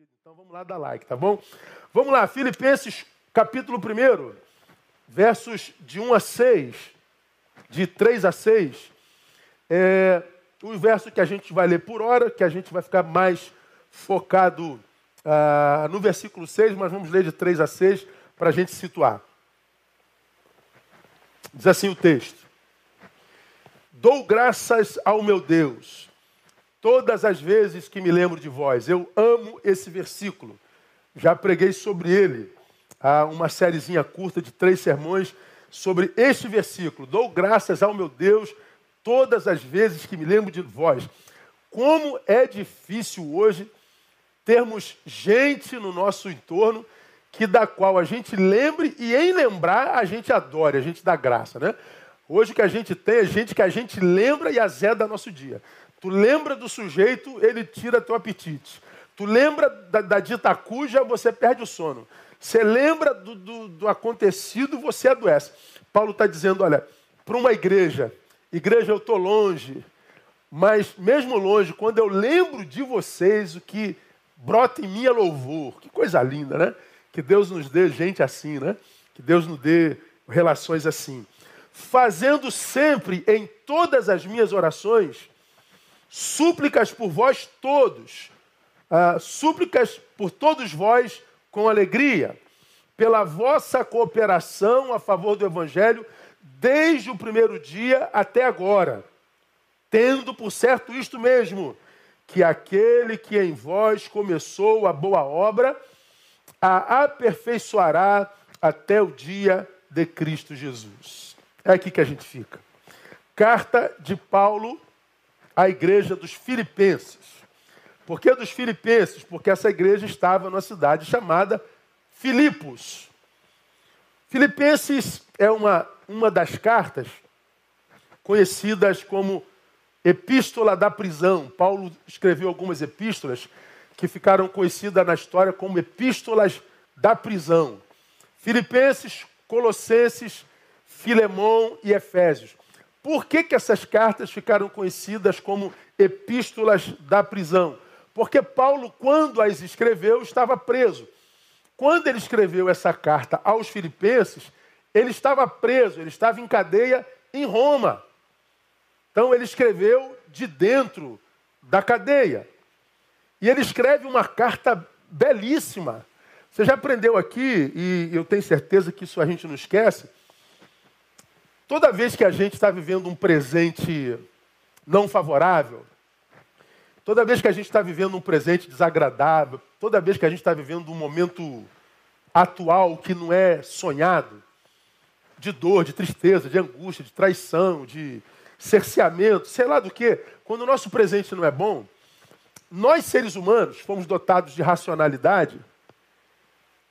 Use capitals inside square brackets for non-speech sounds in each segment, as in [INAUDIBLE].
Então vamos lá dar like, tá bom? Vamos lá, Filipenses capítulo 1, versos de 1 a 6, de 3 a 6. É o verso que a gente vai ler por hora, que a gente vai ficar mais focado ah, no versículo 6, mas vamos ler de 3 a 6 para a gente situar. Diz assim o texto: Dou graças ao meu Deus todas as vezes que me lembro de vós. Eu amo esse versículo. Já preguei sobre ele. Há uma sériezinha curta de três sermões sobre este versículo. Dou graças ao meu Deus todas as vezes que me lembro de vós. Como é difícil hoje termos gente no nosso entorno que da qual a gente lembre e em lembrar a gente adore, a gente dá graça, né? Hoje o que a gente tem é gente que a gente lembra e azeda nosso dia. Tu lembra do sujeito, ele tira teu apetite. Tu lembra da, da dita cuja, você perde o sono. Você lembra do, do, do acontecido, você adoece. Paulo está dizendo, olha, para uma igreja, igreja eu estou longe, mas mesmo longe, quando eu lembro de vocês, o que brota em mim é louvor. Que coisa linda, né? Que Deus nos dê gente assim, né? Que Deus nos dê relações assim. Fazendo sempre em todas as minhas orações súplicas por vós todos, uh, súplicas por todos vós com alegria, pela vossa cooperação a favor do Evangelho, desde o primeiro dia até agora, tendo por certo isto mesmo, que aquele que em vós começou a boa obra, a aperfeiçoará até o dia de Cristo Jesus. É aqui que a gente fica. Carta de Paulo a igreja dos Filipenses. Por que dos Filipenses? Porque essa igreja estava numa cidade chamada Filipos. Filipenses é uma, uma das cartas conhecidas como Epístola da Prisão. Paulo escreveu algumas epístolas que ficaram conhecidas na história como Epístolas da Prisão. Filipenses, Colossenses, Filemão e Efésios. Por que, que essas cartas ficaram conhecidas como epístolas da prisão? Porque Paulo, quando as escreveu, estava preso. Quando ele escreveu essa carta aos Filipenses, ele estava preso, ele estava em cadeia em Roma. Então ele escreveu de dentro da cadeia. E ele escreve uma carta belíssima. Você já aprendeu aqui, e eu tenho certeza que isso a gente não esquece, Toda vez que a gente está vivendo um presente não favorável, toda vez que a gente está vivendo um presente desagradável, toda vez que a gente está vivendo um momento atual que não é sonhado, de dor, de tristeza, de angústia, de traição, de cerceamento, sei lá do que, quando o nosso presente não é bom, nós seres humanos fomos dotados de racionalidade,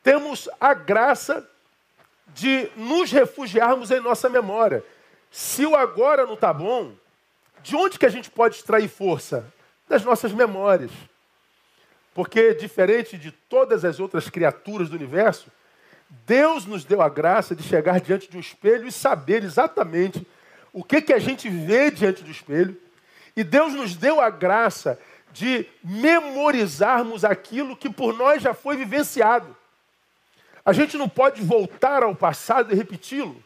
temos a graça de nos refugiarmos em nossa memória. Se o agora não está bom, de onde que a gente pode extrair força? Das nossas memórias. Porque, diferente de todas as outras criaturas do universo, Deus nos deu a graça de chegar diante de um espelho e saber exatamente o que, que a gente vê diante do espelho. E Deus nos deu a graça de memorizarmos aquilo que por nós já foi vivenciado. A gente não pode voltar ao passado e repeti-lo,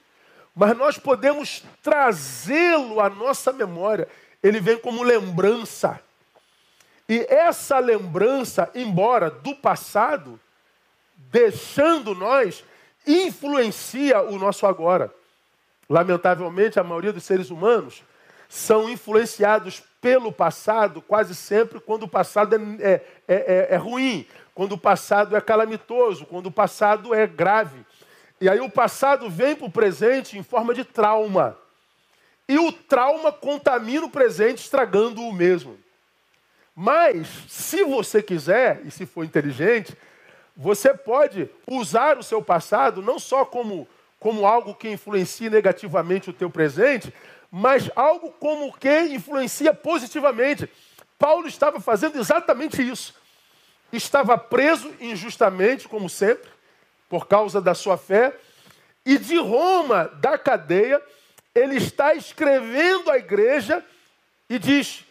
mas nós podemos trazê-lo à nossa memória. Ele vem como lembrança. E essa lembrança, embora do passado, deixando nós, influencia o nosso agora. Lamentavelmente, a maioria dos seres humanos são influenciados pelo passado quase sempre quando o passado é, é, é, é ruim, quando o passado é calamitoso, quando o passado é grave. E aí o passado vem para o presente em forma de trauma. E o trauma contamina o presente, estragando o mesmo. Mas, se você quiser, e se for inteligente, você pode usar o seu passado não só como, como algo que influencia negativamente o teu presente, mas algo como que influencia positivamente. Paulo estava fazendo exatamente isso estava preso injustamente, como sempre, por causa da sua fé, e de Roma, da cadeia, ele está escrevendo à igreja e diz: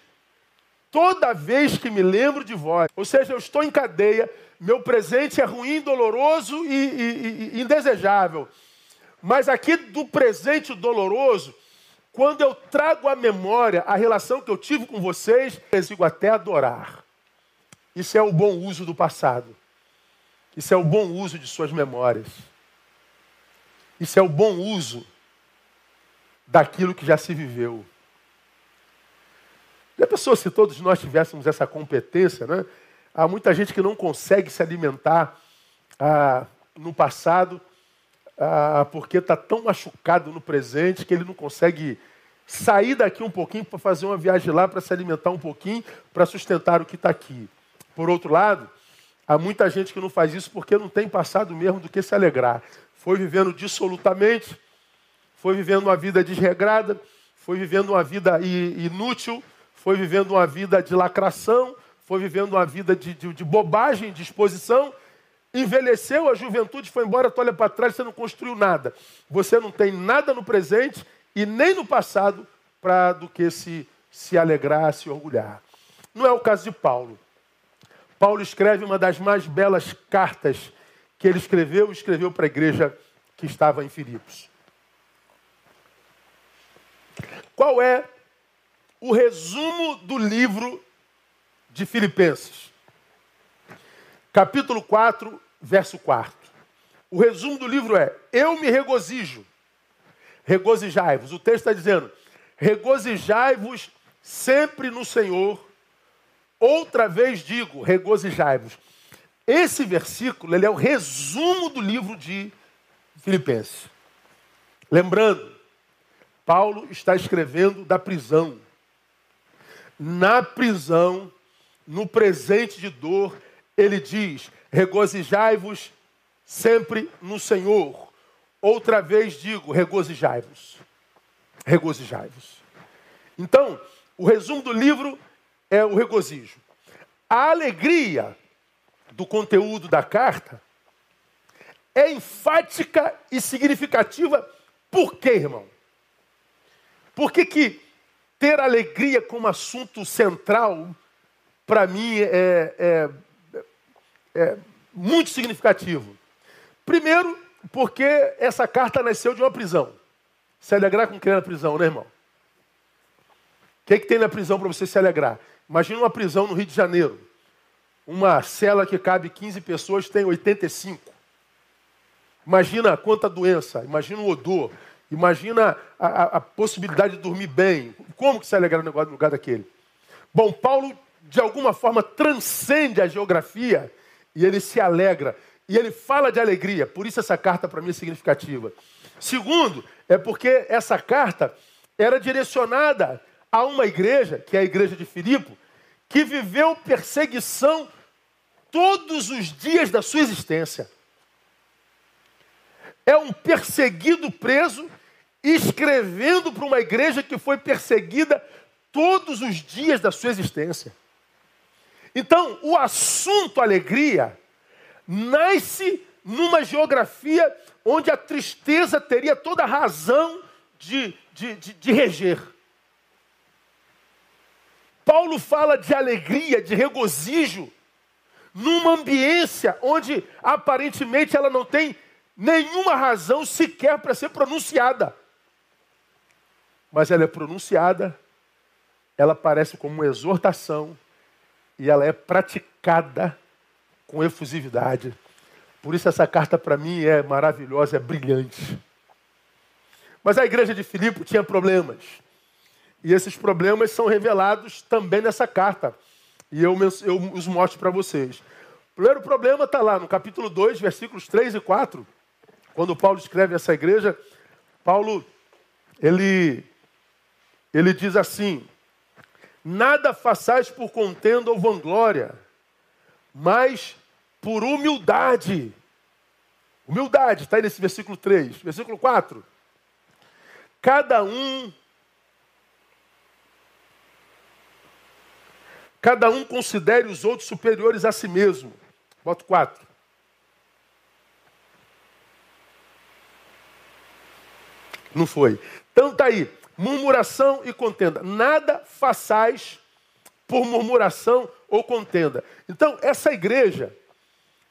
toda vez que me lembro de vós. Ou seja, eu estou em cadeia, meu presente é ruim, doloroso e, e, e indesejável. Mas aqui do presente doloroso, quando eu trago à memória a relação que eu tive com vocês, eu consigo até adorar. Isso é o bom uso do passado. Isso é o bom uso de suas memórias. Isso é o bom uso daquilo que já se viveu. Já pensou se todos nós tivéssemos essa competência, né? Há muita gente que não consegue se alimentar ah, no passado ah, porque está tão machucado no presente que ele não consegue sair daqui um pouquinho para fazer uma viagem lá, para se alimentar um pouquinho, para sustentar o que está aqui. Por outro lado, há muita gente que não faz isso porque não tem passado mesmo do que se alegrar. Foi vivendo dissolutamente, foi vivendo uma vida desregrada, foi vivendo uma vida inútil, foi vivendo uma vida de lacração, foi vivendo uma vida de, de, de bobagem, de exposição, envelheceu, a juventude foi embora, tu olha para trás, você não construiu nada. Você não tem nada no presente e nem no passado para do que se, se alegrar, se orgulhar. Não é o caso de Paulo. Paulo escreve uma das mais belas cartas que ele escreveu, escreveu para a igreja que estava em Filipos. Qual é o resumo do livro de Filipenses. Capítulo 4, verso 4. O resumo do livro é: Eu me regozijo. Regozijai-vos. O texto está dizendo: Regozijai-vos sempre no Senhor. Outra vez digo: Regozijai-vos. Esse versículo ele é o resumo do livro de Filipenses. Lembrando, Paulo está escrevendo da prisão. Na prisão, no presente de dor, ele diz: regozijai-vos sempre no Senhor. Outra vez digo: regozijai-vos. Regozijai-vos. Então, o resumo do livro é o regozijo. A alegria do conteúdo da carta é enfática e significativa. Por quê, irmão? Por que, que ter alegria como assunto central para mim, é, é, é muito significativo. Primeiro, porque essa carta nasceu de uma prisão. Se alegrar com quem é na prisão, né, irmão? O que, é que tem na prisão para você se alegrar? Imagina uma prisão no Rio de Janeiro. Uma cela que cabe 15 pessoas tem 85. Imagina quanta doença, imagina o odor, imagina a, a, a possibilidade de dormir bem. Como que se alegrar no lugar daquele? Bom, Paulo de alguma forma transcende a geografia e ele se alegra. E ele fala de alegria, por isso essa carta para mim é significativa. Segundo, é porque essa carta era direcionada a uma igreja, que é a igreja de Filipe, que viveu perseguição todos os dias da sua existência. É um perseguido preso escrevendo para uma igreja que foi perseguida todos os dias da sua existência. Então, o assunto alegria nasce numa geografia onde a tristeza teria toda a razão de, de, de, de reger. Paulo fala de alegria, de regozijo, numa ambiência onde aparentemente ela não tem nenhuma razão sequer para ser pronunciada. Mas ela é pronunciada, ela parece como uma exortação, e ela é praticada com efusividade. Por isso essa carta para mim é maravilhosa, é brilhante. Mas a igreja de Filipe tinha problemas. E esses problemas são revelados também nessa carta. E eu, eu os mostro para vocês. O primeiro problema está lá no capítulo 2, versículos 3 e 4. Quando Paulo escreve essa igreja, Paulo ele, ele diz assim: Nada façais por contenda ou vanglória, mas por humildade. Humildade, está aí nesse versículo 3. Versículo 4. Cada um. Cada um considere os outros superiores a si mesmo. Boto 4. Não foi. Então está aí murmuração e contenda. Nada façais por murmuração ou contenda. Então, essa igreja,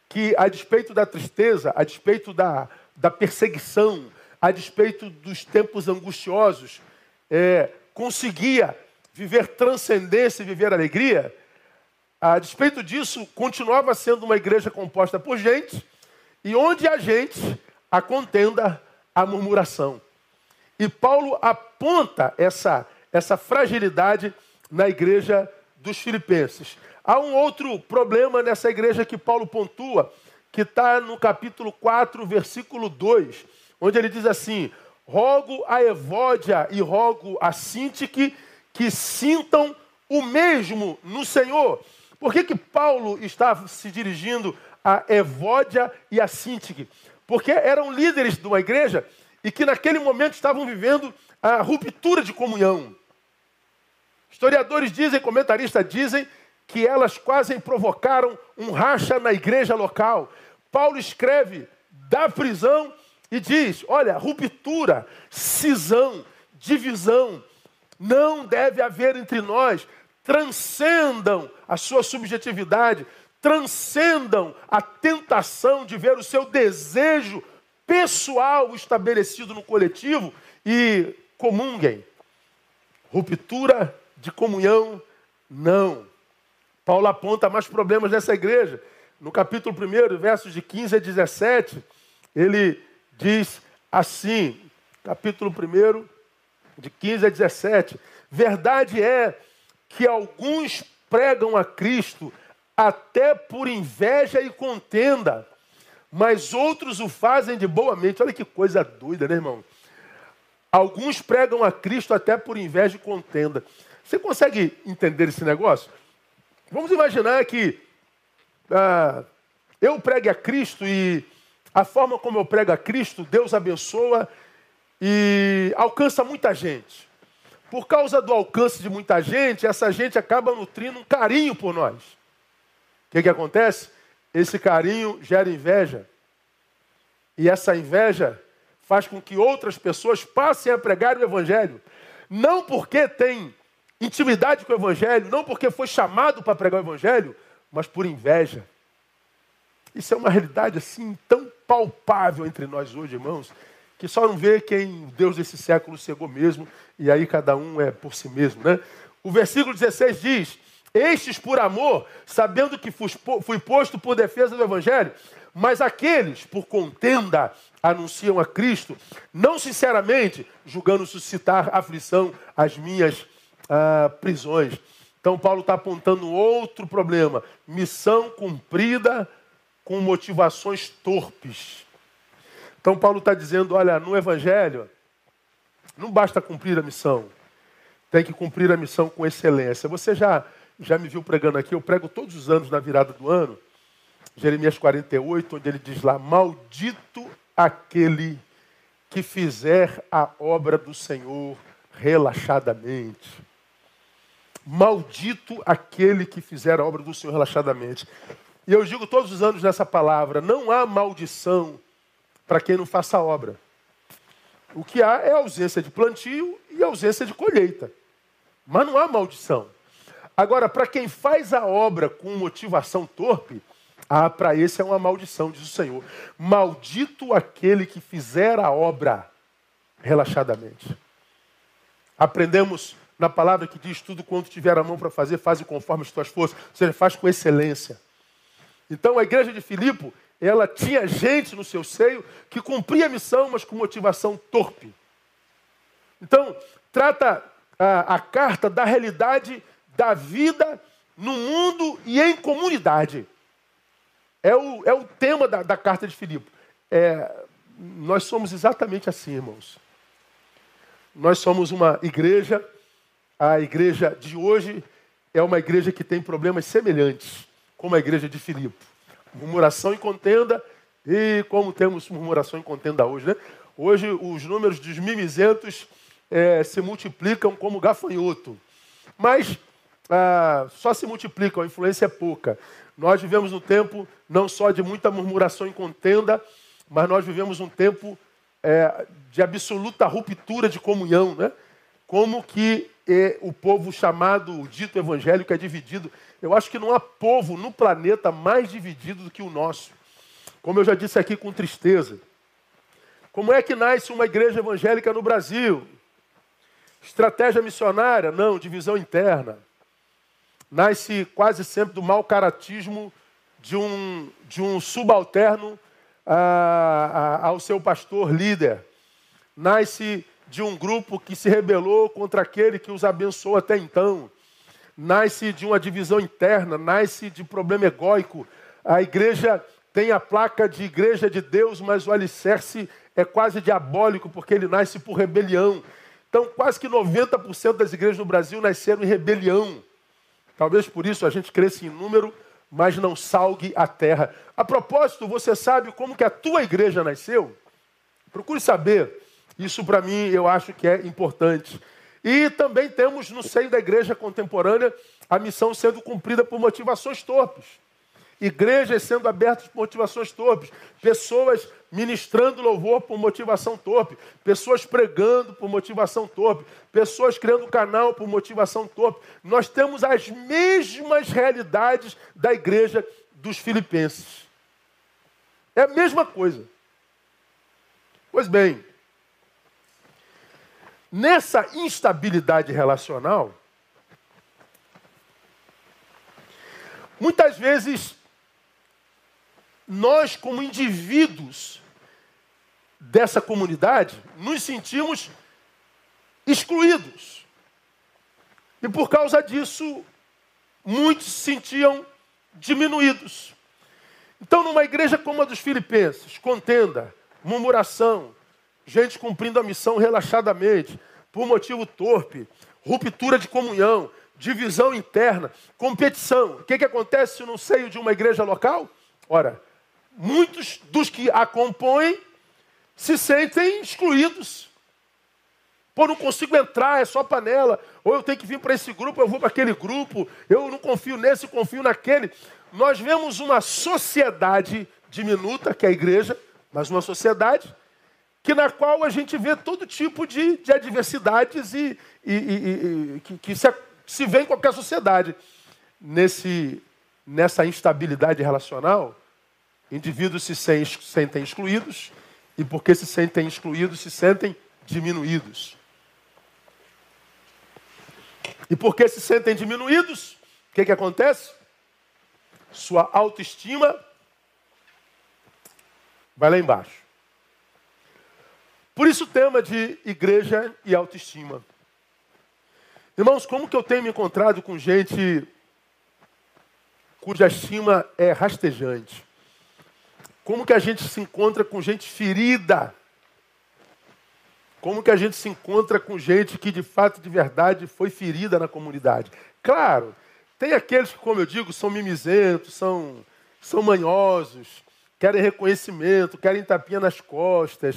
que a despeito da tristeza, a despeito da, da perseguição, a despeito dos tempos angustiosos, é, conseguia viver transcendência e viver alegria, a despeito disso, continuava sendo uma igreja composta por gente, e onde há gente, a contenda, a murmuração. E Paulo aponta essa, essa fragilidade na igreja dos filipenses. Há um outro problema nessa igreja que Paulo pontua, que está no capítulo 4, versículo 2, onde ele diz assim: Rogo a Evódia e rogo a Sintique que sintam o mesmo no Senhor. Por que, que Paulo está se dirigindo a Evódia e a Sintique? Porque eram líderes de uma igreja e que naquele momento estavam vivendo a ruptura de comunhão. Historiadores dizem, comentaristas dizem, que elas quase provocaram um racha na igreja local. Paulo escreve da prisão e diz: olha, ruptura, cisão, divisão, não deve haver entre nós. Transcendam a sua subjetividade, transcendam a tentação de ver o seu desejo pessoal estabelecido no coletivo e comunguem. Ruptura de comunhão, não. Paulo aponta mais problemas nessa igreja. No capítulo 1, versos de 15 a 17, ele diz assim, capítulo 1, de 15 a 17: Verdade é que alguns pregam a Cristo até por inveja e contenda mas outros o fazem de boa mente. Olha que coisa doida, né, irmão? Alguns pregam a Cristo até por inveja e contenda. Você consegue entender esse negócio? Vamos imaginar que ah, eu pregue a Cristo e a forma como eu prego a Cristo, Deus abençoa e alcança muita gente. Por causa do alcance de muita gente, essa gente acaba nutrindo um carinho por nós. O que, que acontece? Esse carinho gera inveja. E essa inveja faz com que outras pessoas passem a pregar o Evangelho. Não porque tem intimidade com o Evangelho, não porque foi chamado para pregar o Evangelho, mas por inveja. Isso é uma realidade assim tão palpável entre nós hoje, irmãos, que só não vê quem Deus desse século cegou mesmo, e aí cada um é por si mesmo, né? O versículo 16 diz: estes por amor, sabendo que fui posto por defesa do Evangelho, mas aqueles por contenda anunciam a Cristo, não sinceramente, julgando suscitar aflição às minhas ah, prisões. Então, Paulo está apontando outro problema: missão cumprida com motivações torpes. Então, Paulo está dizendo: olha, no Evangelho, não basta cumprir a missão, tem que cumprir a missão com excelência. Você já já me viu pregando aqui, eu prego todos os anos na virada do ano, Jeremias 48, onde ele diz lá: Maldito aquele que fizer a obra do Senhor relaxadamente. Maldito aquele que fizer a obra do Senhor relaxadamente. E eu digo todos os anos nessa palavra: não há maldição para quem não faça a obra. O que há é ausência de plantio e ausência de colheita. Mas não há maldição. Agora, para quem faz a obra com motivação torpe, ah, para esse é uma maldição, diz o Senhor. Maldito aquele que fizer a obra relaxadamente. Aprendemos na palavra que diz tudo quanto tiver a mão para fazer, faz conforme as tuas forças. Ou seja, faz com excelência. Então a igreja de Filipe, ela tinha gente no seu seio que cumpria a missão, mas com motivação torpe. Então, trata a, a carta da realidade da vida no mundo e em comunidade. É o, é o tema da, da carta de Filipe. É, nós somos exatamente assim, irmãos. Nós somos uma igreja, a igreja de hoje é uma igreja que tem problemas semelhantes, como a igreja de Filipe. Murmuração e contenda, e como temos murmuração e contenda hoje, né? Hoje os números dos mimizentos é, se multiplicam como gafanhoto. Mas ah, só se multiplicam, a influência é pouca. Nós vivemos um tempo não só de muita murmuração e contenda, mas nós vivemos um tempo é, de absoluta ruptura de comunhão. Né? Como que e o povo chamado, o dito evangélico, é dividido. Eu acho que não há povo no planeta mais dividido do que o nosso. Como eu já disse aqui com tristeza. Como é que nasce uma igreja evangélica no Brasil? Estratégia missionária? Não, divisão interna. Nasce quase sempre do mau caratismo de um, de um subalterno a, a, ao seu pastor líder. Nasce de um grupo que se rebelou contra aquele que os abençoou até então. Nasce de uma divisão interna, nasce de problema egóico. A igreja tem a placa de igreja de Deus, mas o alicerce é quase diabólico, porque ele nasce por rebelião. Então, quase que 90% das igrejas no Brasil nasceram em rebelião. Talvez por isso a gente cresça em número, mas não salgue a terra. A propósito, você sabe como que a tua igreja nasceu? Procure saber. Isso para mim eu acho que é importante. E também temos no seio da igreja contemporânea a missão sendo cumprida por motivações torpes. Igrejas sendo abertas por motivações torpes. Pessoas ministrando louvor por motivação torpe. Pessoas pregando por motivação torpe. Pessoas criando canal por motivação torpe. Nós temos as mesmas realidades da igreja dos filipenses. É a mesma coisa. Pois bem, Nessa instabilidade relacional, muitas vezes nós, como indivíduos dessa comunidade, nos sentimos excluídos. E por causa disso, muitos se sentiam diminuídos. Então, numa igreja como a dos Filipenses, contenda, murmuração, gente cumprindo a missão relaxadamente, por motivo torpe, ruptura de comunhão, divisão interna, competição. O que, que acontece no seio de uma igreja local? Ora, muitos dos que a compõem se sentem excluídos. Pô, não consigo entrar, é só panela. Ou eu tenho que vir para esse grupo, eu vou para aquele grupo. Eu não confio nesse, confio naquele. Nós vemos uma sociedade diminuta, que é a igreja, mas uma sociedade que na qual a gente vê todo tipo de, de adversidades e, e, e, e que, que se, se vê em qualquer sociedade. Nesse, nessa instabilidade relacional, indivíduos se sentem excluídos e porque se sentem excluídos, se sentem diminuídos. E porque se sentem diminuídos, o que, que acontece? Sua autoestima vai lá embaixo. Por isso o tema de igreja e autoestima. Irmãos, como que eu tenho me encontrado com gente cuja estima é rastejante? Como que a gente se encontra com gente ferida? Como que a gente se encontra com gente que de fato, de verdade, foi ferida na comunidade? Claro, tem aqueles que, como eu digo, são mimizentos, são, são manhosos, querem reconhecimento, querem tapinha nas costas,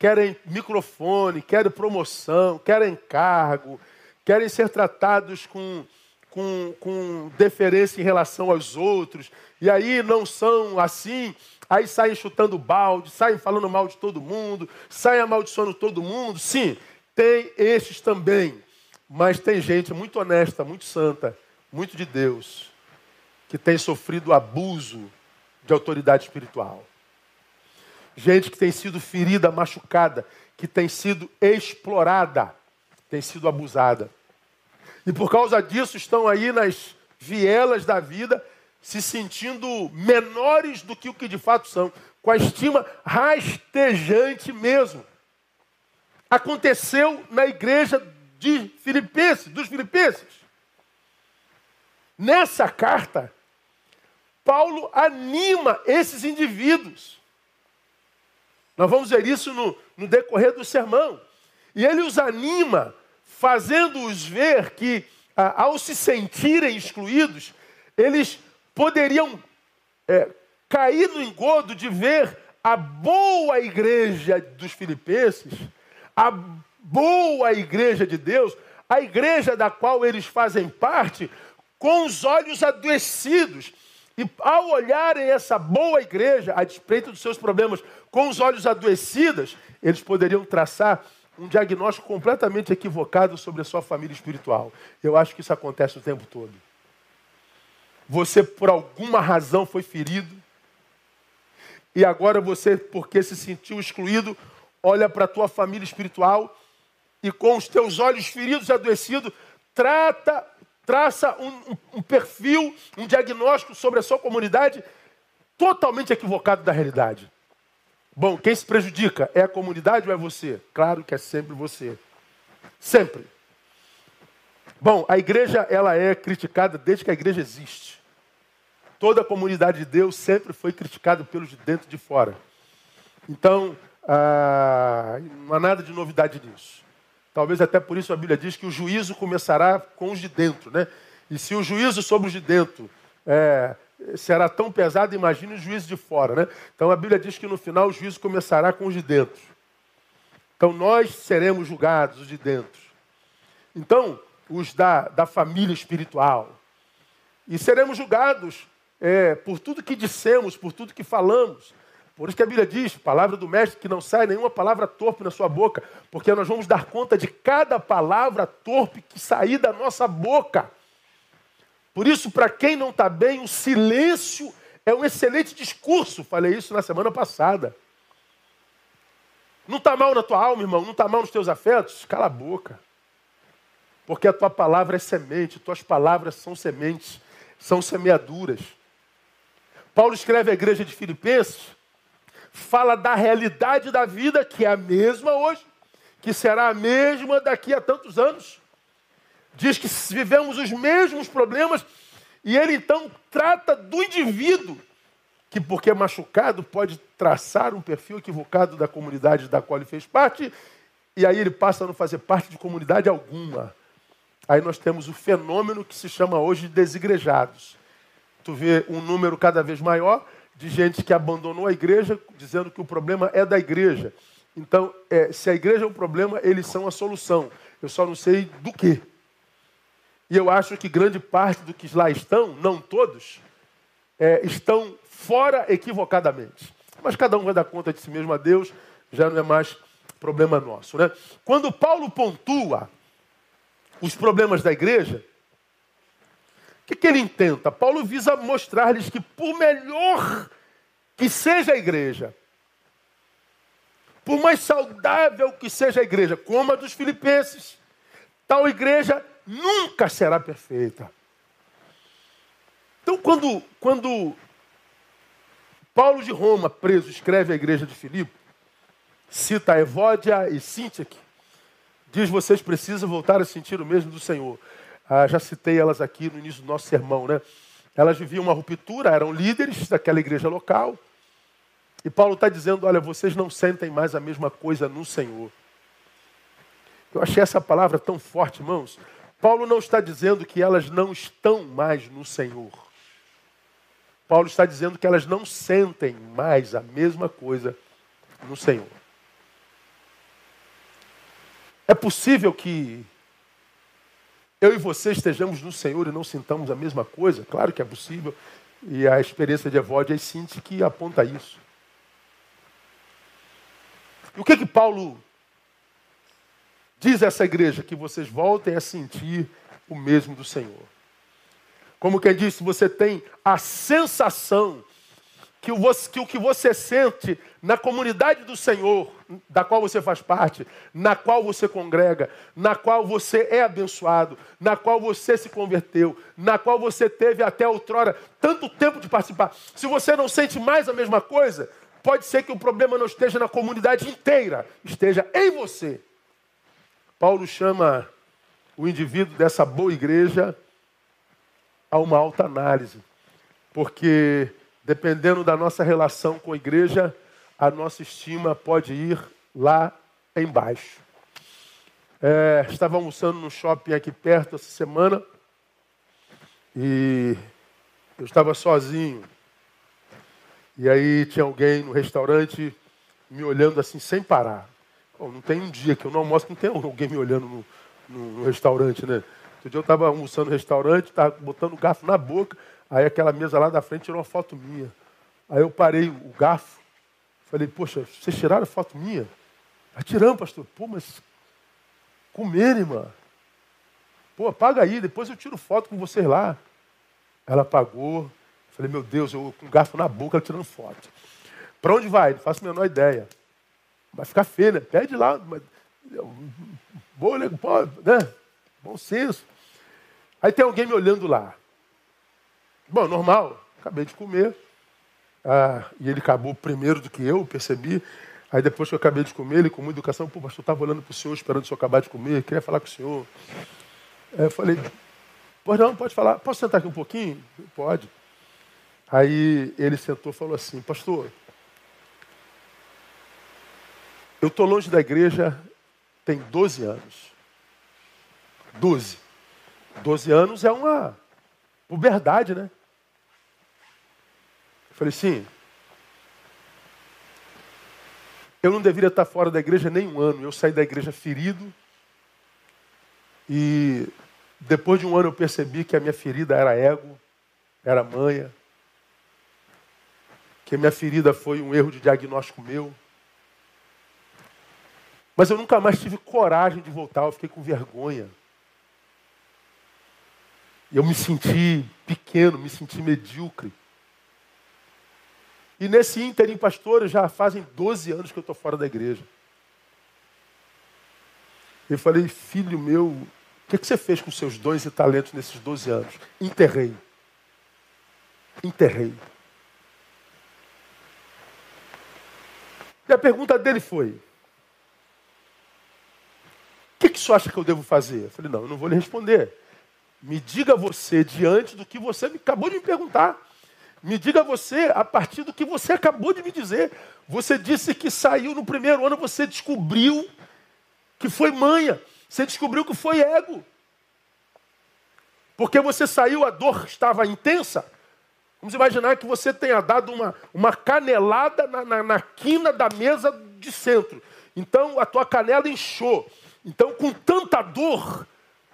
querem microfone, querem promoção, querem cargo, querem ser tratados com, com, com deferência em relação aos outros, e aí não são assim, aí saem chutando balde, saem falando mal de todo mundo, saem amaldiçoando todo mundo. Sim, tem esses também, mas tem gente muito honesta, muito santa, muito de Deus, que tem sofrido abuso de autoridade espiritual gente que tem sido ferida, machucada, que tem sido explorada, tem sido abusada. E por causa disso estão aí nas vielas da vida, se sentindo menores do que o que de fato são, com a estima rastejante mesmo. Aconteceu na igreja de Filipenses, dos Filipenses. Nessa carta, Paulo anima esses indivíduos. Nós vamos ver isso no, no decorrer do sermão. E ele os anima, fazendo-os ver que, ah, ao se sentirem excluídos, eles poderiam é, cair no engodo de ver a boa igreja dos filipenses, a boa igreja de Deus, a igreja da qual eles fazem parte, com os olhos adoecidos. E ao olharem essa boa igreja, a despeito dos seus problemas, com os olhos adoecidos, eles poderiam traçar um diagnóstico completamente equivocado sobre a sua família espiritual. Eu acho que isso acontece o tempo todo. Você, por alguma razão, foi ferido. E agora você, porque se sentiu excluído, olha para a tua família espiritual e com os teus olhos feridos e adoecidos, trata, traça um, um, perfil, um diagnóstico sobre a sua comunidade totalmente equivocado da realidade. Bom, quem se prejudica é a comunidade ou é você? Claro que é sempre você. Sempre. Bom, a igreja ela é criticada desde que a igreja existe. Toda a comunidade de Deus sempre foi criticada pelos de dentro e de fora. Então, ah, não há nada de novidade nisso. Talvez até por isso a Bíblia diz que o juízo começará com os de dentro, né? E se o juízo sobre os de dentro é, será tão pesado, imagine o juízo de fora, né? Então a Bíblia diz que no final o juízo começará com os de dentro. Então nós seremos julgados, os de dentro. Então, os da, da família espiritual. E seremos julgados é, por tudo que dissemos, por tudo que falamos. Por isso que a Bíblia diz, palavra do mestre, que não sai nenhuma palavra torpe na sua boca, porque nós vamos dar conta de cada palavra torpe que sair da nossa boca. Por isso, para quem não está bem, o silêncio é um excelente discurso. Falei isso na semana passada. Não está mal na tua alma, irmão? Não está mal nos teus afetos? Cala a boca. Porque a tua palavra é semente, tuas palavras são sementes, são semeaduras. Paulo escreve à igreja de Filipenses, fala da realidade da vida, que é a mesma hoje, que será a mesma daqui a tantos anos diz que vivemos os mesmos problemas, e ele então trata do indivíduo, que porque é machucado pode traçar um perfil equivocado da comunidade da qual ele fez parte, e aí ele passa a não fazer parte de comunidade alguma. Aí nós temos o fenômeno que se chama hoje de desigrejados. Tu vê um número cada vez maior de gente que abandonou a igreja, dizendo que o problema é da igreja. Então, é, se a igreja é o problema, eles são a solução. Eu só não sei do que. E eu acho que grande parte do que lá estão, não todos, é, estão fora equivocadamente. Mas cada um vai dar conta de si mesmo a Deus, já não é mais problema nosso. Né? Quando Paulo pontua os problemas da igreja, que, que ele intenta? Paulo visa mostrar-lhes que, por melhor que seja a igreja, por mais saudável que seja a igreja, como a dos filipenses, tal igreja nunca será perfeita. Então, quando, quando Paulo de Roma, preso, escreve à igreja de Filipe, cita Evódia e Sintique, diz: vocês precisam voltar a sentir o mesmo do Senhor. Ah, já citei elas aqui no início do nosso sermão, né? Elas viviam uma ruptura, eram líderes daquela igreja local. E Paulo está dizendo: olha, vocês não sentem mais a mesma coisa no Senhor. Eu achei essa palavra tão forte, irmãos, Paulo não está dizendo que elas não estão mais no Senhor. Paulo está dizendo que elas não sentem mais a mesma coisa no Senhor. É possível que eu e você estejamos no Senhor e não sintamos a mesma coisa? Claro que é possível. E a experiência de Evódia e Sinti que aponta isso. E o que que Paulo Diz essa igreja que vocês voltem a sentir o mesmo do Senhor. Como quem disse, você tem a sensação que o, que você sente na comunidade do Senhor, da qual você faz parte, na qual você congrega, na qual você é abençoado, na qual você se converteu, na qual você teve até outrora tanto tempo de participar. Se você não sente mais a mesma coisa, pode ser que o problema não esteja na comunidade inteira, esteja em você. Paulo chama o indivíduo dessa boa igreja a uma alta análise, porque dependendo da nossa relação com a igreja, a nossa estima pode ir lá embaixo. É, estava almoçando no shopping aqui perto essa semana e eu estava sozinho. E aí tinha alguém no restaurante me olhando assim sem parar. Bom, não tem um dia que eu não almoço, não tem alguém me olhando no, no, no restaurante, né? Outro dia eu estava almoçando no restaurante, estava botando o garfo na boca, aí aquela mesa lá da frente tirou uma foto minha. Aí eu parei o garfo, falei, poxa, vocês tiraram a foto minha? Aí tiramos, pastor. Pô, mas Comer, irmã. Pô, paga aí, depois eu tiro foto com vocês lá. Ela pagou. Falei, meu Deus, eu com garfo na boca ela tirando foto. Para onde vai? Não faço a menor ideia. Vai ficar feio, né? Pede lá. Boa, né? Bom senso. Aí tem alguém me olhando lá. Bom, normal. Acabei de comer. Ah, e ele acabou primeiro do que eu, percebi. Aí depois que eu acabei de comer, ele com muita educação, pô, pastor, estava olhando para o senhor, esperando o senhor acabar de comer, queria falar com o senhor. Aí eu falei, pois não, pode falar. Posso sentar aqui um pouquinho? Pode. Aí ele sentou e falou assim, pastor, eu estou longe da igreja tem 12 anos. 12. 12 anos é uma puberdade, né? Falei, sim. Eu não deveria estar fora da igreja nem um ano. Eu saí da igreja ferido. E depois de um ano eu percebi que a minha ferida era ego, era manha. Que a minha ferida foi um erro de diagnóstico meu. Mas eu nunca mais tive coragem de voltar, eu fiquei com vergonha. Eu me senti pequeno, me senti medíocre. E nesse ínterim, pastor, já fazem 12 anos que eu estou fora da igreja. Eu falei, filho meu, o que, que você fez com seus dons e talentos nesses 12 anos? Enterrei. Enterrei. E a pergunta dele foi: que, que você acha que eu devo fazer? Eu falei, não, eu não vou lhe responder. Me diga você diante do que você acabou de me perguntar. Me diga você a partir do que você acabou de me dizer. Você disse que saiu no primeiro ano, você descobriu que foi manha. Você descobriu que foi ego. Porque você saiu, a dor estava intensa. Vamos imaginar que você tenha dado uma, uma canelada na, na, na quina da mesa de centro. Então a tua canela inchou. Então, com tanta dor,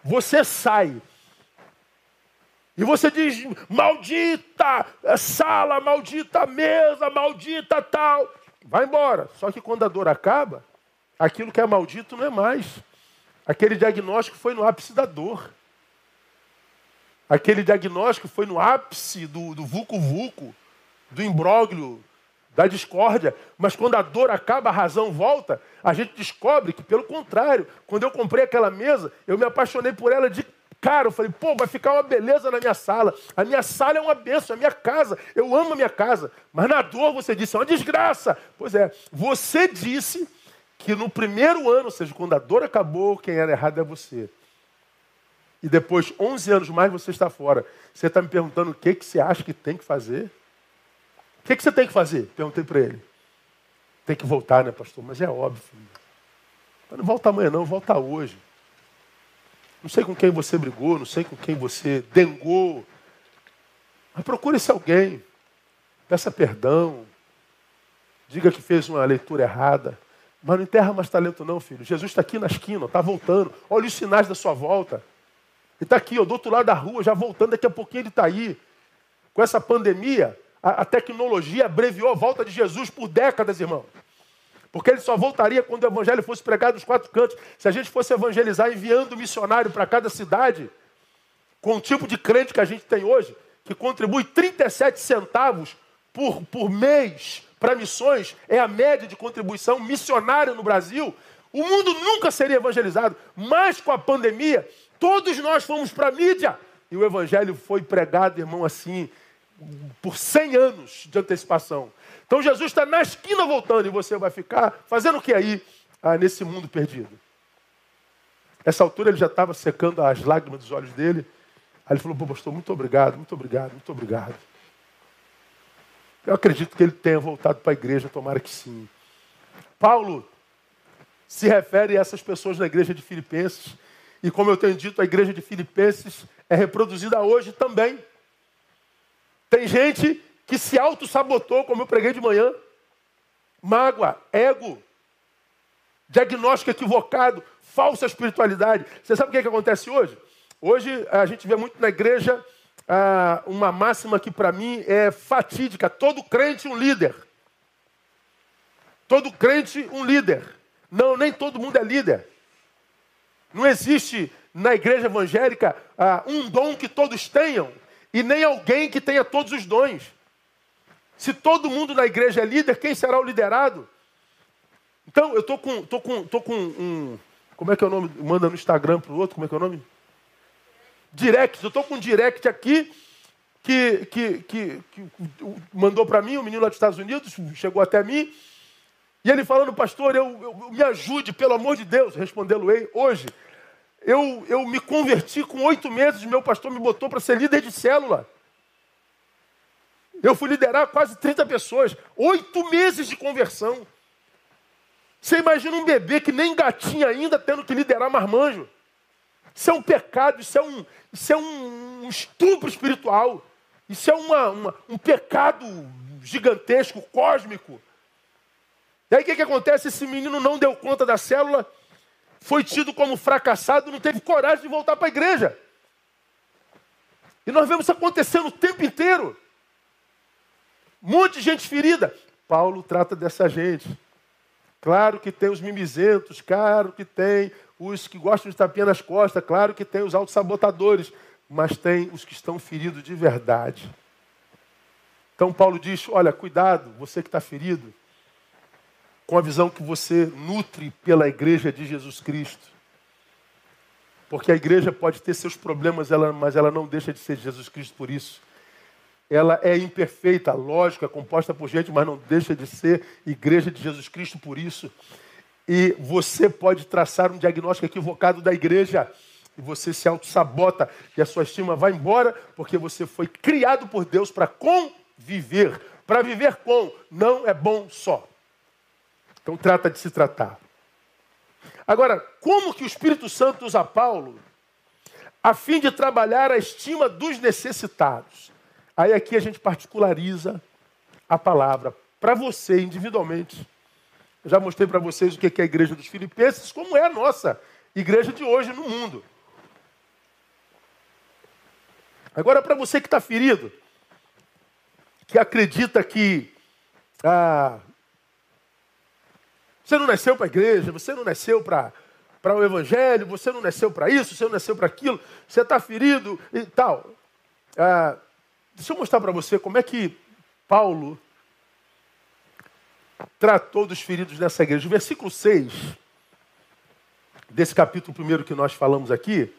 você sai. E você diz: maldita sala, maldita mesa, maldita tal. Vai embora. Só que quando a dor acaba, aquilo que é maldito não é mais. Aquele diagnóstico foi no ápice da dor. Aquele diagnóstico foi no ápice do, do vulco-vulco, do imbróglio, da discórdia, mas quando a dor acaba, a razão volta, a gente descobre que, pelo contrário, quando eu comprei aquela mesa, eu me apaixonei por ela de cara. Eu falei, pô, vai ficar uma beleza na minha sala. A minha sala é uma benção, a minha casa. Eu amo a minha casa. Mas na dor você disse, é uma desgraça. Pois é, você disse que no primeiro ano, ou seja, quando a dor acabou, quem era errado é você. E depois, 11 anos mais, você está fora. Você está me perguntando o que, que você acha que tem que fazer? O que, que você tem que fazer? Perguntei para ele. Tem que voltar, né, pastor? Mas é óbvio. Mas não volta amanhã, não, volta hoje. Não sei com quem você brigou, não sei com quem você dengou. Mas procure esse alguém. Peça perdão. Diga que fez uma leitura errada. Mas não enterra mais talento, não, filho. Jesus está aqui na esquina, está voltando. Olha os sinais da sua volta. Ele está aqui, ó, do outro lado da rua, já voltando. Daqui a pouquinho ele está aí. Com essa pandemia, a, a tecnologia abreviou a volta de Jesus por décadas, irmão. Porque ele só voltaria quando o evangelho fosse pregado nos quatro cantos. Se a gente fosse evangelizar enviando missionário para cada cidade, com o tipo de crente que a gente tem hoje, que contribui 37 centavos por, por mês para missões, é a média de contribuição missionária no Brasil, o mundo nunca seria evangelizado. Mas com a pandemia, todos nós fomos para a mídia. E o evangelho foi pregado, irmão, assim, por 100 anos de antecipação. Então Jesus está na esquina voltando e você vai ficar fazendo o que aí ah, nesse mundo perdido? Essa altura ele já estava secando as lágrimas dos olhos dele. Aí ele falou: pastor, muito obrigado, muito obrigado, muito obrigado. Eu acredito que ele tenha voltado para a igreja, tomara que sim. Paulo se refere a essas pessoas na igreja de Filipenses. E como eu tenho dito, a igreja de Filipenses é reproduzida hoje também. Tem gente que se auto-sabotou, como eu preguei de manhã. Mágoa, ego, diagnóstico equivocado, falsa espiritualidade. Você sabe o que, é que acontece hoje? Hoje a gente vê muito na igreja ah, uma máxima que para mim é fatídica: todo crente um líder. Todo crente um líder. Não, nem todo mundo é líder. Não existe na igreja evangélica ah, um dom que todos tenham e nem alguém que tenha todos os dons. Se todo mundo na igreja é líder, quem será o liderado? Então, eu tô com, tô com, tô com um. Como é que é o nome? Manda no Instagram para o outro, como é que é o nome? Direct. Eu estou com um direct aqui que, que, que, que mandou para mim, um menino lá dos Estados Unidos, chegou até mim. E ele falando, pastor, eu, eu me ajude, pelo amor de Deus, respondê-lo-ei hoje. Eu, eu me converti com oito meses, meu pastor me botou para ser líder de célula. Eu fui liderar quase 30 pessoas. Oito meses de conversão. Você imagina um bebê que nem gatinha ainda tendo que liderar marmanjo. Isso é um pecado, isso é um, isso é um estupro espiritual. Isso é uma, uma, um pecado gigantesco, cósmico. E aí o que, que acontece? Esse menino não deu conta da célula, foi tido como fracassado, não teve coragem de voltar para a igreja. E nós vemos isso acontecendo o tempo inteiro. De gente ferida. Paulo trata dessa gente. Claro que tem os mimizentos, claro que tem os que gostam de tapinha nas costas, claro que tem os autossabotadores, mas tem os que estão feridos de verdade. Então Paulo diz: olha, cuidado, você que está ferido, com a visão que você nutre pela igreja de Jesus Cristo. Porque a igreja pode ter seus problemas, mas ela não deixa de ser Jesus Cristo por isso. Ela é imperfeita, lógico, é composta por gente, mas não deixa de ser igreja de Jesus Cristo por isso. E você pode traçar um diagnóstico equivocado da igreja e você se auto-sabota e a sua estima vai embora porque você foi criado por Deus para conviver. Para viver com, não é bom só. Então trata de se tratar. Agora, como que o Espírito Santo usa Paulo a fim de trabalhar a estima dos necessitados? Aí aqui a gente particulariza a palavra para você individualmente. Eu já mostrei para vocês o que é a igreja dos filipenses, como é a nossa igreja de hoje no mundo. Agora, para você que está ferido, que acredita que ah, você não nasceu para a igreja, você não nasceu para o evangelho, você não nasceu para isso, você não nasceu para aquilo, você está ferido e tal. Ah, deixa eu mostrar para você como é que Paulo tratou dos feridos nessa igreja. O versículo 6 desse capítulo primeiro que nós falamos aqui,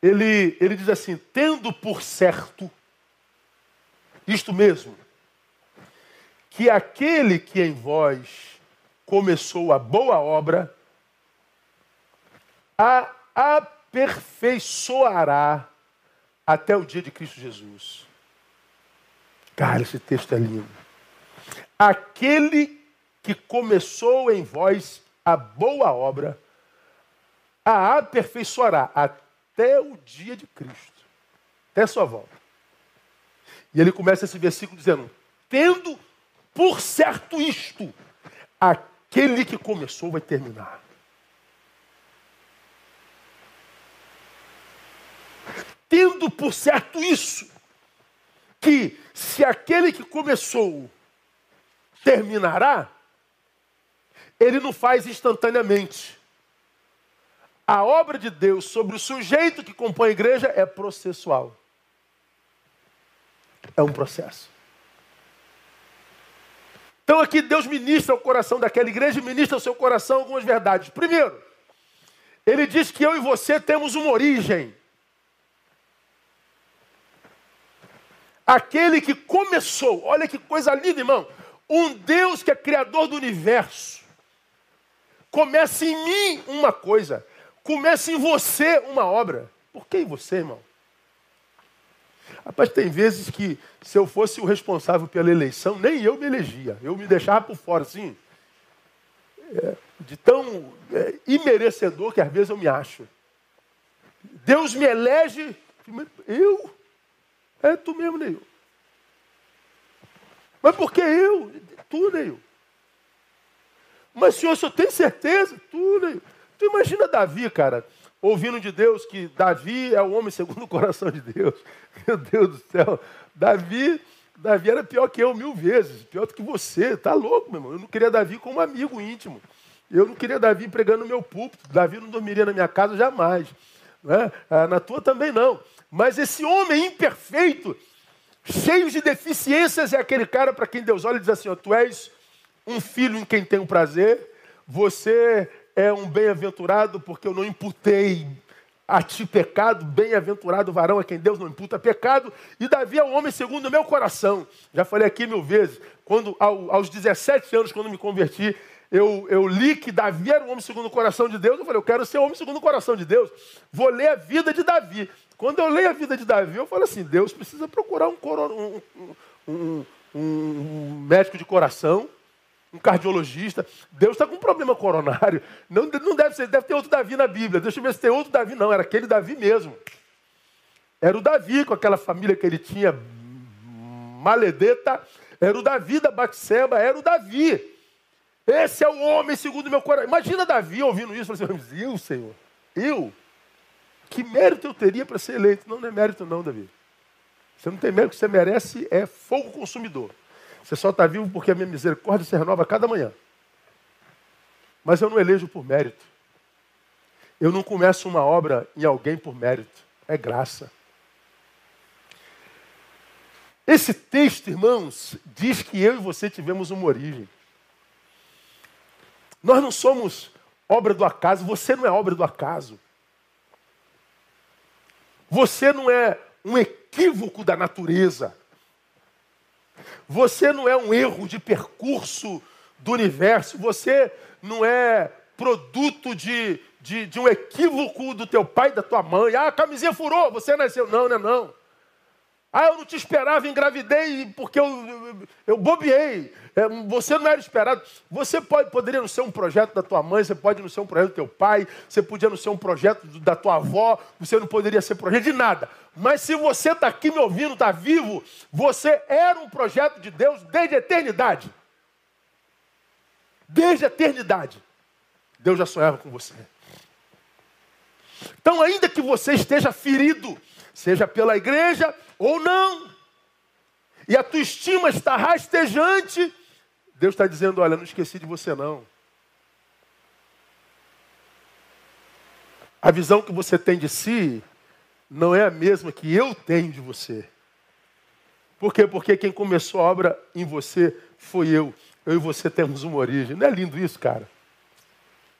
ele, ele diz assim: tendo por certo, isto mesmo, que aquele que em vós começou a boa obra, a aperfeiçoará até o dia de Cristo Jesus. Cara, esse texto é lindo. Aquele que começou em vós a boa obra, a aperfeiçoará até o dia de Cristo, até sua volta. E ele começa esse versículo dizendo: Tendo por certo isto, Aquele que começou vai terminar. Tendo por certo isso, que se aquele que começou terminará, ele não faz instantaneamente. A obra de Deus sobre o sujeito que compõe a igreja é processual. É um processo. Então aqui Deus ministra o coração daquela igreja e ministra ao seu coração algumas verdades. Primeiro, ele diz que eu e você temos uma origem. Aquele que começou, olha que coisa linda, irmão. Um Deus que é criador do universo. Começa em mim uma coisa, começa em você uma obra. Por que em você, irmão? Rapaz, tem vezes que se eu fosse o responsável pela eleição, nem eu me elegia. Eu me deixava por fora, assim. É, de tão é, imerecedor que às vezes eu me acho. Deus me elege. Eu? É tu mesmo, Neil. Mas por que eu? Tu, Neil. Mas, senhor, eu tenho certeza? Tu, Neil. Tu imagina Davi, cara ouvindo de Deus que Davi é o homem segundo o coração de Deus. [LAUGHS] Meu Deus do céu. Davi, Davi era pior que eu mil vezes, pior do que você. Tá louco, meu irmão. Eu não queria Davi como amigo íntimo. Eu não queria Davi pregando no meu púlpito. Davi não dormiria na minha casa jamais. Né? Ah, na tua também não. Mas esse homem imperfeito, cheio de deficiências, é aquele cara para quem Deus olha e diz assim: Tu és um filho em quem tenho prazer, você é um bem-aventurado porque eu não imputei a ti pecado, bem-aventurado varão a quem Deus não imputa pecado, e Davi é o homem segundo o meu coração. Já falei aqui mil vezes, quando aos 17 anos, quando me converti, eu, eu li que Davi era um homem segundo o coração de Deus, eu falei, eu quero ser homem segundo o coração de Deus. Vou ler a vida de Davi. Quando eu leio a vida de Davi, eu falo assim, Deus precisa procurar um, um, um, um médico de coração, um cardiologista. Deus está com um problema coronário. Não, não deve ser, deve ter outro Davi na Bíblia. Deixa eu ver se tem outro Davi. Não, era aquele Davi mesmo. Era o Davi com aquela família que ele tinha maledeta. Era o Davi da Batseba, era o Davi. Esse é o homem segundo meu coração. Imagina Davi ouvindo isso, falando assim, eu, Senhor, eu? Que mérito eu teria para ser eleito? Não, não é mérito não, Davi. Você não tem mérito, o que você merece é fogo consumidor. Você só está vivo porque a minha misericórdia se renova cada manhã. Mas eu não elejo por mérito. Eu não começo uma obra em alguém por mérito. É graça. Esse texto, irmãos, diz que eu e você tivemos uma origem. Nós não somos obra do acaso, você não é obra do acaso. Você não é um equívoco da natureza. Você não é um erro de percurso do universo, você não é produto de, de, de um equívoco do teu pai da tua mãe. Ah, a camisinha furou, você nasceu. Não, não é não. Ah, eu não te esperava, engravidei porque eu, eu, eu bobeei. É, você não era esperado. Você pode, poderia não ser um projeto da tua mãe, você pode não ser um projeto do teu pai, você podia não ser um projeto da tua avó, você não poderia ser projeto de nada. Mas se você está aqui me ouvindo, está vivo, você era um projeto de Deus desde a eternidade. Desde a eternidade. Deus já sonhava com você. Então, ainda que você esteja ferido, seja pela igreja ou não, e a tua estima está rastejante, Deus está dizendo: olha, não esqueci de você não. A visão que você tem de si não é a mesma que eu tenho de você. Por quê? Porque quem começou a obra em você foi eu. Eu e você temos uma origem. Não é lindo isso, cara?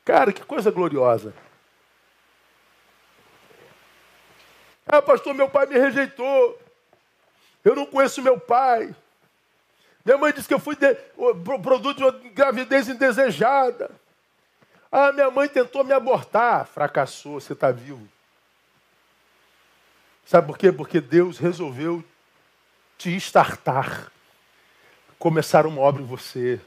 Cara, que coisa gloriosa. Ah, pastor, meu pai me rejeitou. Eu não conheço meu pai. Minha mãe disse que eu fui de, produto de uma gravidez indesejada. Ah, minha mãe tentou me abortar. Fracassou, você está vivo. Sabe por quê? Porque Deus resolveu te estartar. Começar uma obra em você.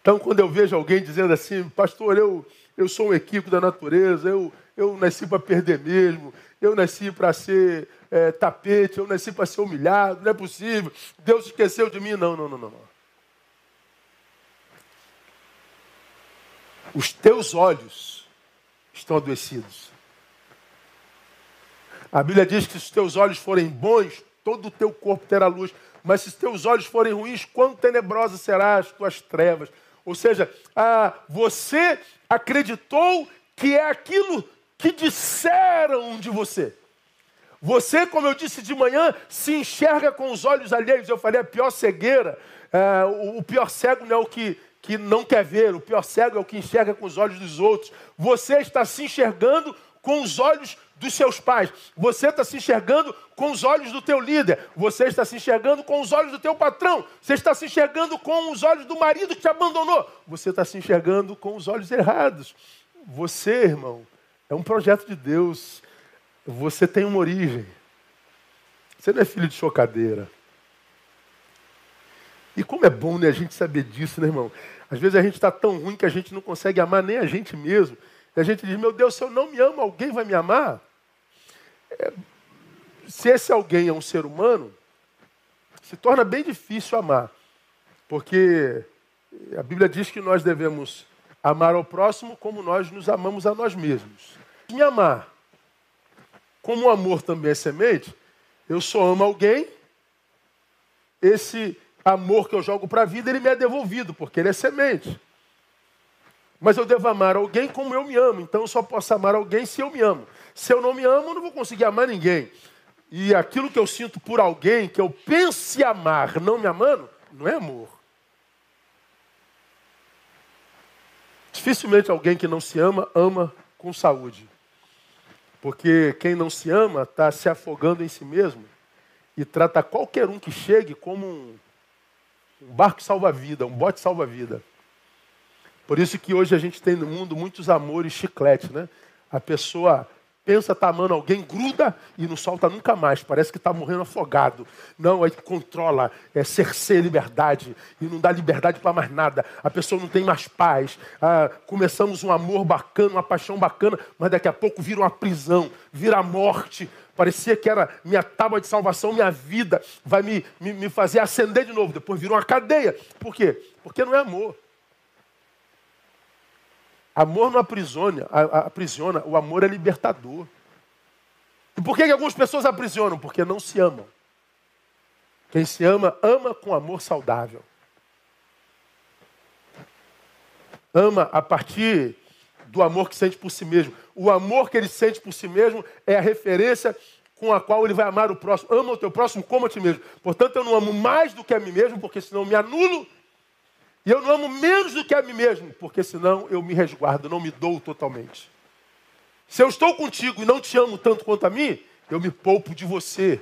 Então, quando eu vejo alguém dizendo assim, pastor, eu, eu sou um equívoco da natureza, eu, eu nasci para perder mesmo, eu nasci para ser é, tapete, eu nasci para ser humilhado, não é possível, Deus esqueceu de mim. Não, não, não, não. Os teus olhos estão adoecidos. A Bíblia diz que se os teus olhos forem bons, todo o teu corpo terá luz. Mas se os teus olhos forem ruins, quão tenebrosas serão as tuas trevas. Ou seja, ah, você acreditou que é aquilo que disseram de você. Você, como eu disse de manhã, se enxerga com os olhos alheios. Eu falei, a pior cegueira, é, o, pior cego não é o que, que não quer ver, o pior cego é o que enxerga com os olhos dos outros. Você está se enxergando com os olhos dos seus pais. Você está se enxergando com os olhos do teu líder. Você está se enxergando com os olhos do teu patrão. Você está se enxergando com os olhos do marido que te abandonou. Você está se enxergando com os olhos errados. Você, irmão, é um projeto de Deus. Você tem uma origem. Você não é filho de chocadeira. E como é bom né, a gente saber disso, né, irmão? Às vezes a gente está tão ruim que a gente não consegue amar nem a gente mesmo. E a gente diz, meu Deus, se eu não me amo, alguém vai me amar? É, se esse alguém é um ser humano, se torna bem difícil amar. Porque a Bíblia diz que nós devemos amar ao próximo como nós nos amamos a nós mesmos. Me amar, como o amor também é semente, eu só amo alguém, esse amor que eu jogo para a vida, ele me é devolvido, porque ele é semente. Mas eu devo amar alguém como eu me amo. Então eu só posso amar alguém se eu me amo. Se eu não me amo, eu não vou conseguir amar ninguém. E aquilo que eu sinto por alguém que eu pense amar, não me amando, não é amor. Dificilmente alguém que não se ama, ama com saúde. Porque quem não se ama está se afogando em si mesmo e trata qualquer um que chegue como um, um barco salva-vida, um bote salva-vida. Por isso que hoje a gente tem no mundo muitos amores chiclete, né? A pessoa pensa tá amando alguém, gruda e não solta nunca mais. Parece que está morrendo afogado. Não, aí controla, é cerceia liberdade e não dá liberdade para mais nada. A pessoa não tem mais paz. Ah, começamos um amor bacana, uma paixão bacana, mas daqui a pouco vira uma prisão, vira morte. Parecia que era minha tábua de salvação, minha vida vai me, me, me fazer acender de novo. Depois virou uma cadeia. Por quê? Porque não é amor. Amor não aprisiona, aprisiona, o amor é libertador. E por que, que algumas pessoas aprisionam? Porque não se amam. Quem se ama, ama com amor saudável. Ama a partir do amor que sente por si mesmo. O amor que ele sente por si mesmo é a referência com a qual ele vai amar o próximo. Ama o teu próximo como a ti mesmo. Portanto, eu não amo mais do que a mim mesmo, porque senão me anulo e eu não amo menos do que a mim mesmo, porque senão eu me resguardo, não me dou totalmente. Se eu estou contigo e não te amo tanto quanto a mim, eu me poupo de você.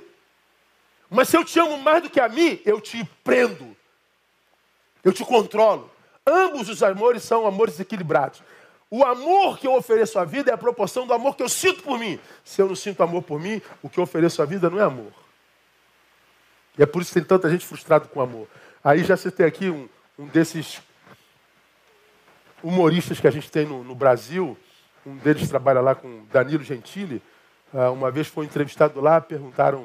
Mas se eu te amo mais do que a mim, eu te prendo. Eu te controlo. Ambos os amores são amores equilibrados. O amor que eu ofereço à vida é a proporção do amor que eu sinto por mim. Se eu não sinto amor por mim, o que eu ofereço à vida não é amor. E é por isso que tem tanta gente frustrada com amor. Aí já citei aqui um, um desses humoristas que a gente tem no, no Brasil, um deles trabalha lá com Danilo Gentili, uh, uma vez foi entrevistado lá, perguntaram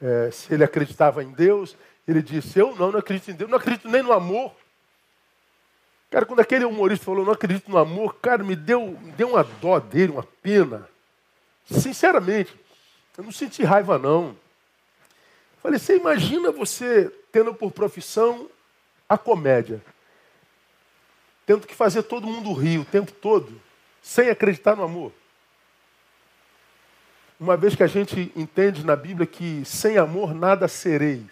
uh, se ele acreditava em Deus, ele disse, eu não, não acredito em Deus, não acredito nem no amor. Cara, quando aquele humorista falou, não acredito no amor, cara, me deu, me deu uma dó dele, uma pena. Sinceramente, eu não senti raiva, não. Falei, você imagina você tendo por profissão a comédia. Tendo que fazer todo mundo rir o tempo todo, sem acreditar no amor. Uma vez que a gente entende na Bíblia que sem amor nada serei.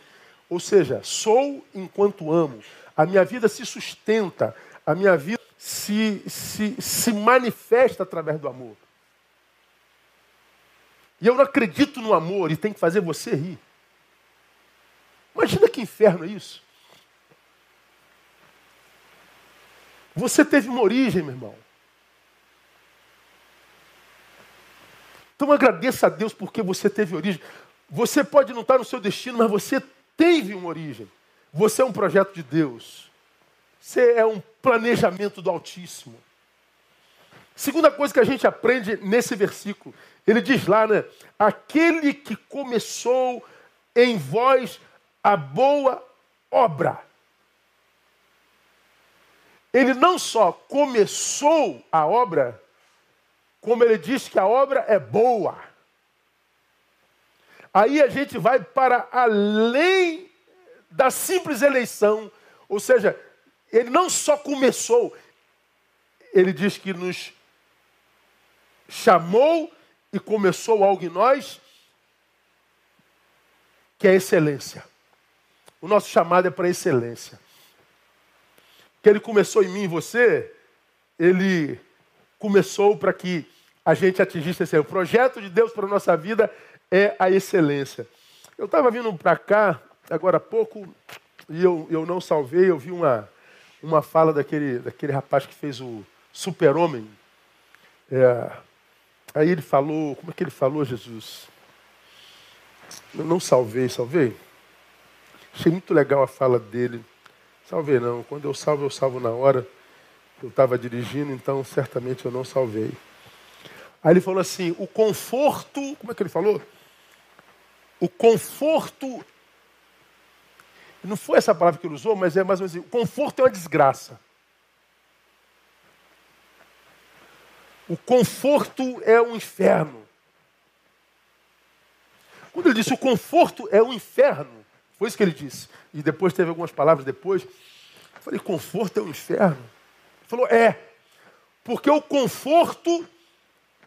Ou seja, sou enquanto amo. A minha vida se sustenta, a minha vida se, se, se manifesta através do amor. E eu não acredito no amor e tem que fazer você rir. Imagina que inferno é isso. Você teve uma origem, meu irmão. Então agradeça a Deus porque você teve origem. Você pode não estar no seu destino, mas você teve uma origem. Você é um projeto de Deus. Você é um planejamento do Altíssimo. Segunda coisa que a gente aprende nesse versículo, ele diz lá, né? Aquele que começou em vós a boa obra ele não só começou a obra, como ele diz que a obra é boa. Aí a gente vai para além da simples eleição, ou seja, ele não só começou, ele diz que nos chamou e começou algo em nós, que é excelência. O nosso chamado é para excelência que ele começou em mim e você, ele começou para que a gente atingisse esse. O projeto de Deus para a nossa vida é a excelência. Eu estava vindo para cá, agora há pouco, e eu, eu não salvei, eu vi uma, uma fala daquele, daquele rapaz que fez o Super-Homem. É, aí ele falou, como é que ele falou, Jesus? Eu não salvei, salvei? Achei muito legal a fala dele. Salvei não. Quando eu salvo, eu salvo na hora. Eu estava dirigindo, então certamente eu não salvei. Aí ele falou assim: o conforto. Como é que ele falou? O conforto. Não foi essa palavra que ele usou, mas é mais ou menos assim: o conforto é uma desgraça. O conforto é um inferno. Quando ele disse o conforto é um inferno, foi isso que ele disse. E depois teve algumas palavras depois. Eu falei, conforto é o um inferno. Ele falou, é. Porque o conforto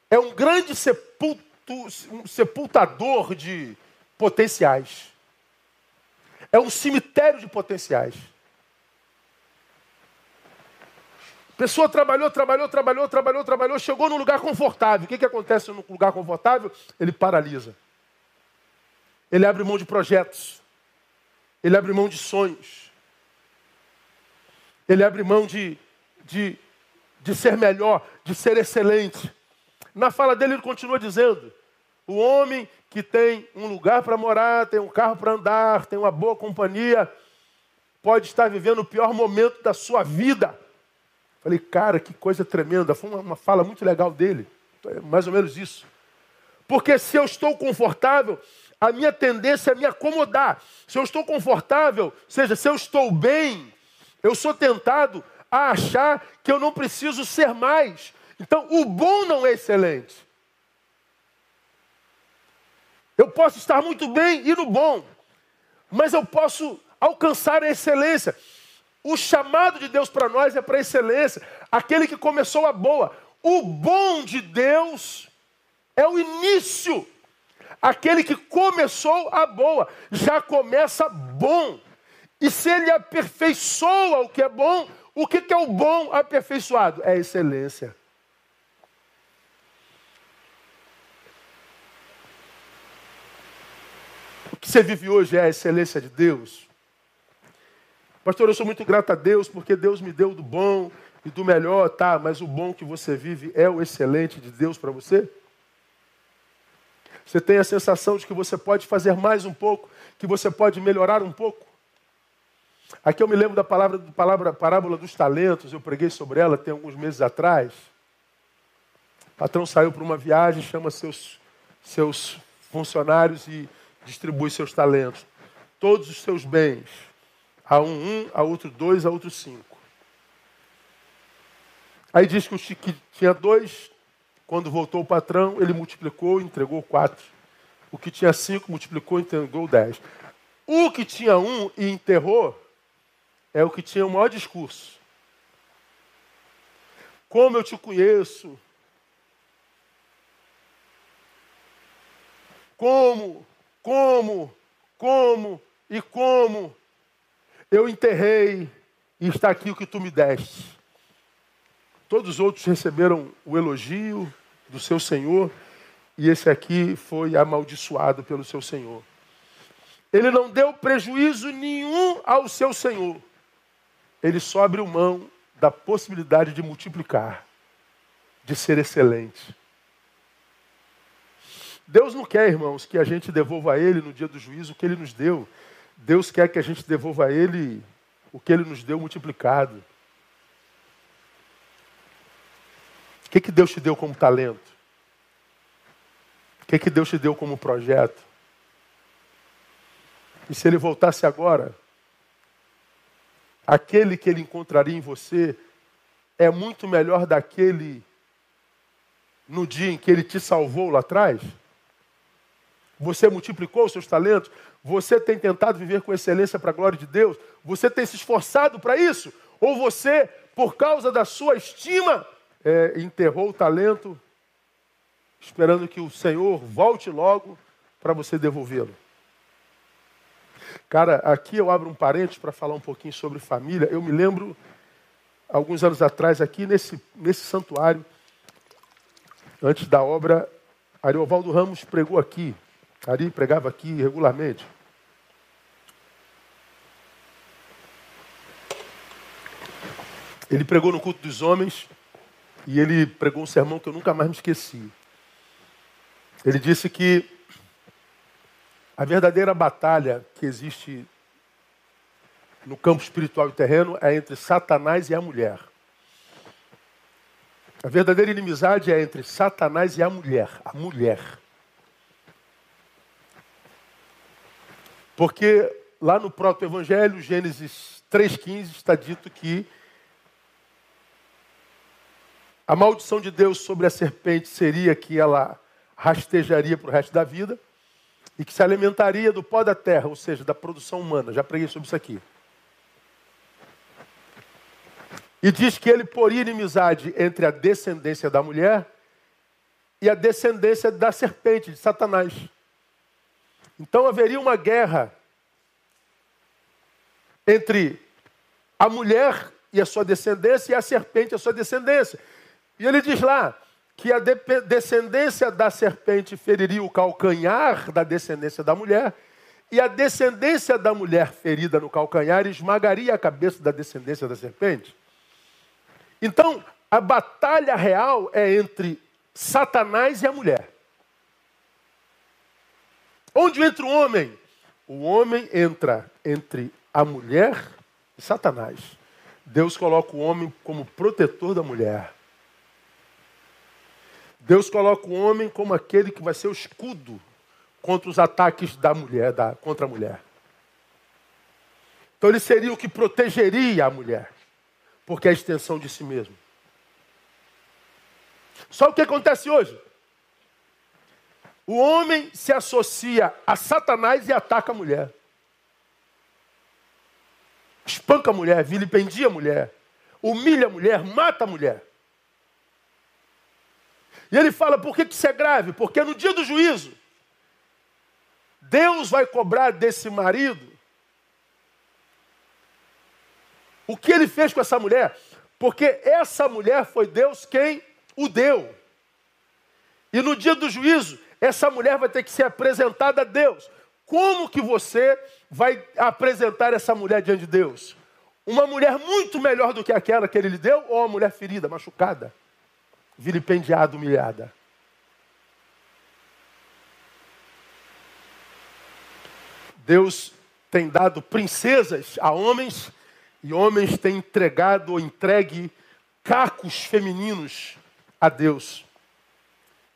é um grande sepulto, um sepultador de potenciais. É um cemitério de potenciais. Pessoa trabalhou, trabalhou, trabalhou, trabalhou, trabalhou, chegou num lugar confortável. O que, que acontece num lugar confortável? Ele paralisa. Ele abre mão de projetos. Ele abre mão de sonhos. Ele abre mão de, de, de ser melhor, de ser excelente. Na fala dele, ele continua dizendo: o homem que tem um lugar para morar, tem um carro para andar, tem uma boa companhia, pode estar vivendo o pior momento da sua vida. Falei, cara, que coisa tremenda. Foi uma, uma fala muito legal dele. É mais ou menos isso. Porque se eu estou confortável, a minha tendência é me acomodar. Se eu estou confortável, seja, se eu estou bem, eu sou tentado a achar que eu não preciso ser mais. Então, o bom não é excelente. Eu posso estar muito bem e no bom, mas eu posso alcançar a excelência. O chamado de Deus para nós é para excelência. Aquele que começou a boa. O bom de Deus é o início. Aquele que começou a boa já começa bom. E se ele aperfeiçoa o que é bom, o que é o bom aperfeiçoado? É excelência. O que você vive hoje é a excelência de Deus. Pastor, eu sou muito grato a Deus porque Deus me deu do bom e do melhor, tá? Mas o bom que você vive é o excelente de Deus para você? Você tem a sensação de que você pode fazer mais um pouco, que você pode melhorar um pouco? Aqui eu me lembro da palavra, palavra parábola dos talentos, eu preguei sobre ela tem alguns meses atrás. O patrão saiu para uma viagem, chama seus, seus funcionários e distribui seus talentos. Todos os seus bens a um, um, a outro dois, a outro cinco. Aí diz que o que tinha dois, quando voltou o patrão, ele multiplicou e entregou quatro. O que tinha cinco multiplicou e entregou dez. O que tinha um e enterrou é o que tinha o maior discurso. Como eu te conheço. Como, como, como e como eu enterrei e está aqui o que tu me deste. Todos os outros receberam o elogio do seu Senhor e esse aqui foi amaldiçoado pelo seu Senhor. Ele não deu prejuízo nenhum ao seu Senhor. Ele só abriu mão da possibilidade de multiplicar, de ser excelente. Deus não quer, irmãos, que a gente devolva a Ele no dia do juízo o que Ele nos deu. Deus quer que a gente devolva a Ele o que Ele nos deu multiplicado. O que, que Deus te deu como talento? O que, que Deus te deu como projeto? E se Ele voltasse agora, aquele que Ele encontraria em você é muito melhor daquele no dia em que Ele te salvou lá atrás? Você multiplicou os seus talentos? Você tem tentado viver com excelência para a glória de Deus? Você tem se esforçado para isso? Ou você, por causa da sua estima, é, enterrou o talento, esperando que o Senhor volte logo para você devolvê-lo? Cara, aqui eu abro um parênteses para falar um pouquinho sobre família. Eu me lembro, alguns anos atrás, aqui nesse, nesse santuário, antes da obra, Ariovaldo Ramos pregou aqui. Ari pregava aqui regularmente. Ele pregou no culto dos homens e ele pregou um sermão que eu nunca mais me esqueci. Ele disse que a verdadeira batalha que existe no campo espiritual e terreno é entre Satanás e a mulher. A verdadeira inimizade é entre Satanás e a mulher. A mulher. Porque lá no proto-evangelho, Gênesis 3,15, está dito que a maldição de Deus sobre a serpente seria que ela rastejaria para o resto da vida e que se alimentaria do pó da terra, ou seja, da produção humana. Já preguei sobre isso aqui. E diz que ele poria inimizade entre a descendência da mulher e a descendência da serpente, de Satanás. Então haveria uma guerra entre a mulher e a sua descendência e a serpente e a sua descendência. E ele diz lá que a de descendência da serpente feriria o calcanhar da descendência da mulher e a descendência da mulher ferida no calcanhar esmagaria a cabeça da descendência da serpente. Então, a batalha real é entre Satanás e a mulher. Onde entra o homem? O homem entra entre a mulher e Satanás. Deus coloca o homem como protetor da mulher. Deus coloca o homem como aquele que vai ser o escudo contra os ataques da mulher, da, contra a mulher. Então ele seria o que protegeria a mulher porque é a extensão de si mesmo. Só o que acontece hoje? O homem se associa a Satanás e ataca a mulher. Espanca a mulher, vilipendia a mulher, humilha a mulher, mata a mulher. E ele fala: por que isso é grave? Porque no dia do juízo, Deus vai cobrar desse marido O que ele fez com essa mulher? Porque essa mulher foi Deus quem o deu. E no dia do juízo, essa mulher vai ter que ser apresentada a Deus. Como que você vai apresentar essa mulher diante de Deus? Uma mulher muito melhor do que aquela que ele lhe deu ou uma mulher ferida, machucada, vilipendiada, humilhada? Deus tem dado princesas a homens e homens têm entregado ou entregue cacos femininos a Deus.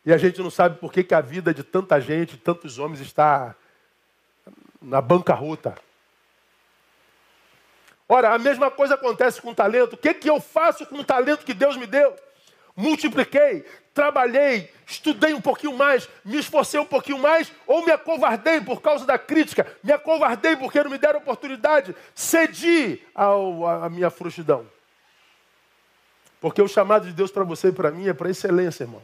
E a gente não sabe por que, que a vida de tanta gente, tantos homens, está na bancarrota. Ora, a mesma coisa acontece com o talento. O que, que eu faço com o talento que Deus me deu? Multipliquei, trabalhei, estudei um pouquinho mais, me esforcei um pouquinho mais, ou me acovardei por causa da crítica, me acovardei porque não me deram oportunidade, cedi à minha frouxidão. Porque o chamado de Deus para você e para mim é para excelência, irmão.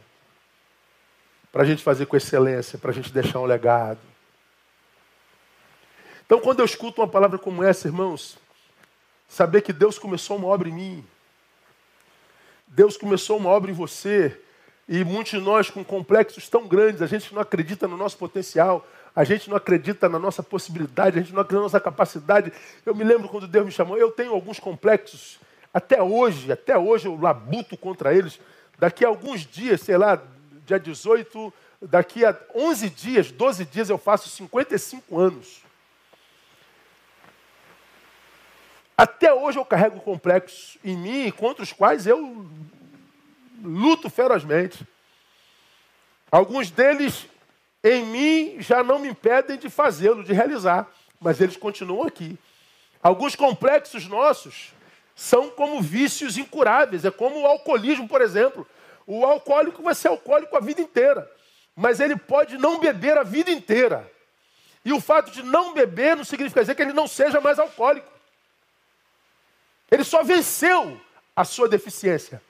Para a gente fazer com excelência, para a gente deixar um legado. Então, quando eu escuto uma palavra como essa, irmãos, saber que Deus começou uma obra em mim, Deus começou uma obra em você e muitos de nós com complexos tão grandes, a gente não acredita no nosso potencial, a gente não acredita na nossa possibilidade, a gente não acredita na nossa capacidade. Eu me lembro quando Deus me chamou, eu tenho alguns complexos, até hoje, até hoje eu labuto contra eles. Daqui a alguns dias, sei lá, dia 18, daqui a 11 dias, 12 dias eu faço 55 anos. Até hoje eu carrego complexos em mim contra os quais eu luto ferozmente. Alguns deles em mim já não me impedem de fazê-lo, de realizar, mas eles continuam aqui. Alguns complexos nossos são como vícios incuráveis, é como o alcoolismo, por exemplo. O alcoólico vai ser alcoólico a vida inteira, mas ele pode não beber a vida inteira. E o fato de não beber não significa dizer que ele não seja mais alcoólico. Ele só venceu a sua deficiência.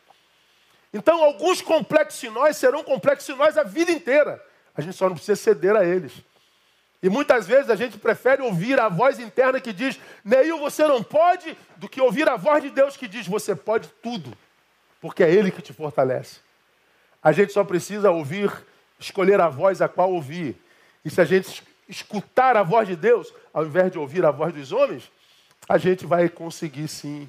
Então, alguns complexos em nós serão complexos em nós a vida inteira. A gente só não precisa ceder a eles. E muitas vezes a gente prefere ouvir a voz interna que diz, Neil, você não pode, do que ouvir a voz de Deus que diz, você pode tudo, porque é Ele que te fortalece. A gente só precisa ouvir, escolher a voz a qual ouvir. E se a gente escutar a voz de Deus, ao invés de ouvir a voz dos homens, a gente vai conseguir sim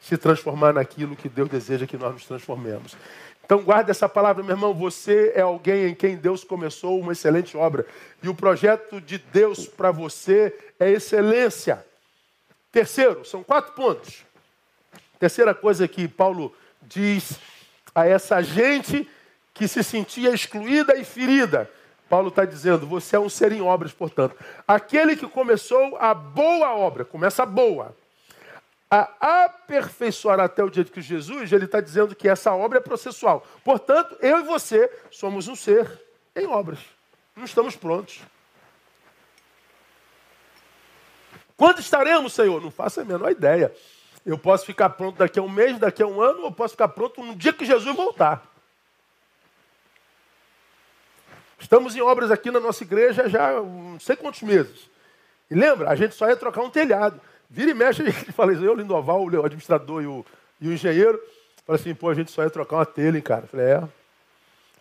se transformar naquilo que Deus deseja que nós nos transformemos. Então guarde essa palavra, meu irmão, você é alguém em quem Deus começou uma excelente obra. E o projeto de Deus para você é excelência. Terceiro, são quatro pontos. Terceira coisa que Paulo diz a essa gente que se sentia excluída e ferida. Paulo está dizendo: você é um ser em obras, portanto. Aquele que começou a boa obra, começa a boa, a aperfeiçoar até o dia de que Jesus, ele está dizendo que essa obra é processual. Portanto, eu e você somos um ser em obras. Não estamos prontos. Quando estaremos, Senhor? Não faço a menor ideia. Eu posso ficar pronto daqui a um mês, daqui a um ano, ou posso ficar pronto no dia que Jesus voltar. Estamos em obras aqui na nossa igreja já não sei quantos meses. E lembra, a gente só ia trocar um telhado. Vira e mexe, [LAUGHS] gente fala isso, eu, Lindoval, o administrador e o, e o engenheiro, fala assim, pô, a gente só ia trocar uma telha, hein, cara. Eu falei, é.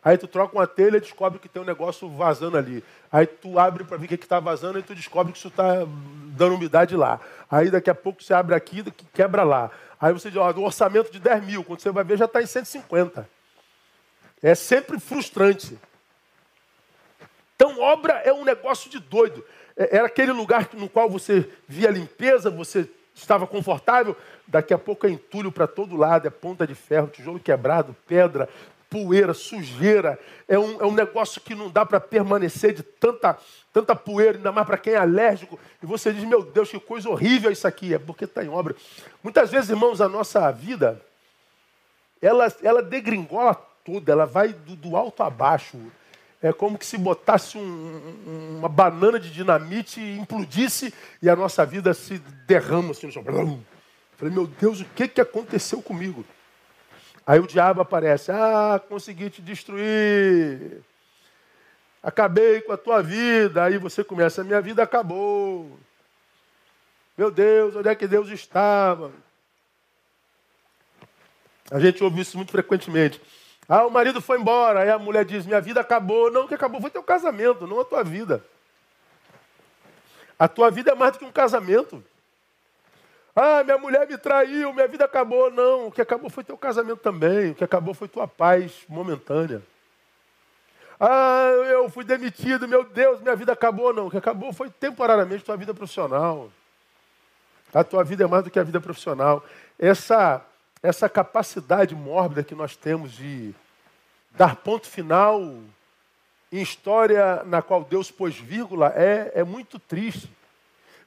Aí tu troca uma telha e descobre que tem um negócio vazando ali. Aí tu abre para ver o que está vazando e tu descobre que isso está dando umidade lá. Aí daqui a pouco você abre aqui e quebra lá. Aí você diz, ó, do orçamento de 10 mil, quando você vai ver já está em 150. É sempre frustrante. Então, obra é um negócio de doido. É, era aquele lugar no qual você via limpeza, você estava confortável, daqui a pouco é entulho para todo lado, é ponta de ferro, tijolo quebrado, pedra, poeira, sujeira. É um, é um negócio que não dá para permanecer de tanta, tanta poeira, ainda mais para quem é alérgico. E você diz, meu Deus, que coisa horrível isso aqui. É porque está em obra. Muitas vezes, irmãos, a nossa vida, ela, ela degringola toda, ela vai do, do alto a baixo. É como que se botasse um, uma banana de dinamite e implodisse e a nossa vida se derrama assim no chão. Falei, meu Deus, o que, que aconteceu comigo? Aí o diabo aparece, ah, consegui te destruir. Acabei com a tua vida. Aí você começa, minha vida acabou. Meu Deus, onde é que Deus estava? A gente ouve isso muito frequentemente. Ah, o marido foi embora. Aí a mulher diz: Minha vida acabou. Não, que acabou foi teu casamento, não a tua vida. A tua vida é mais do que um casamento. Ah, minha mulher me traiu, minha vida acabou. Não, o que acabou foi teu casamento também. O que acabou foi tua paz momentânea. Ah, eu fui demitido, meu Deus, minha vida acabou. Não, o que acabou foi temporariamente tua vida profissional. A tua vida é mais do que a vida profissional. Essa essa capacidade mórbida que nós temos de dar ponto final em história na qual Deus pôs vírgula é, é muito triste.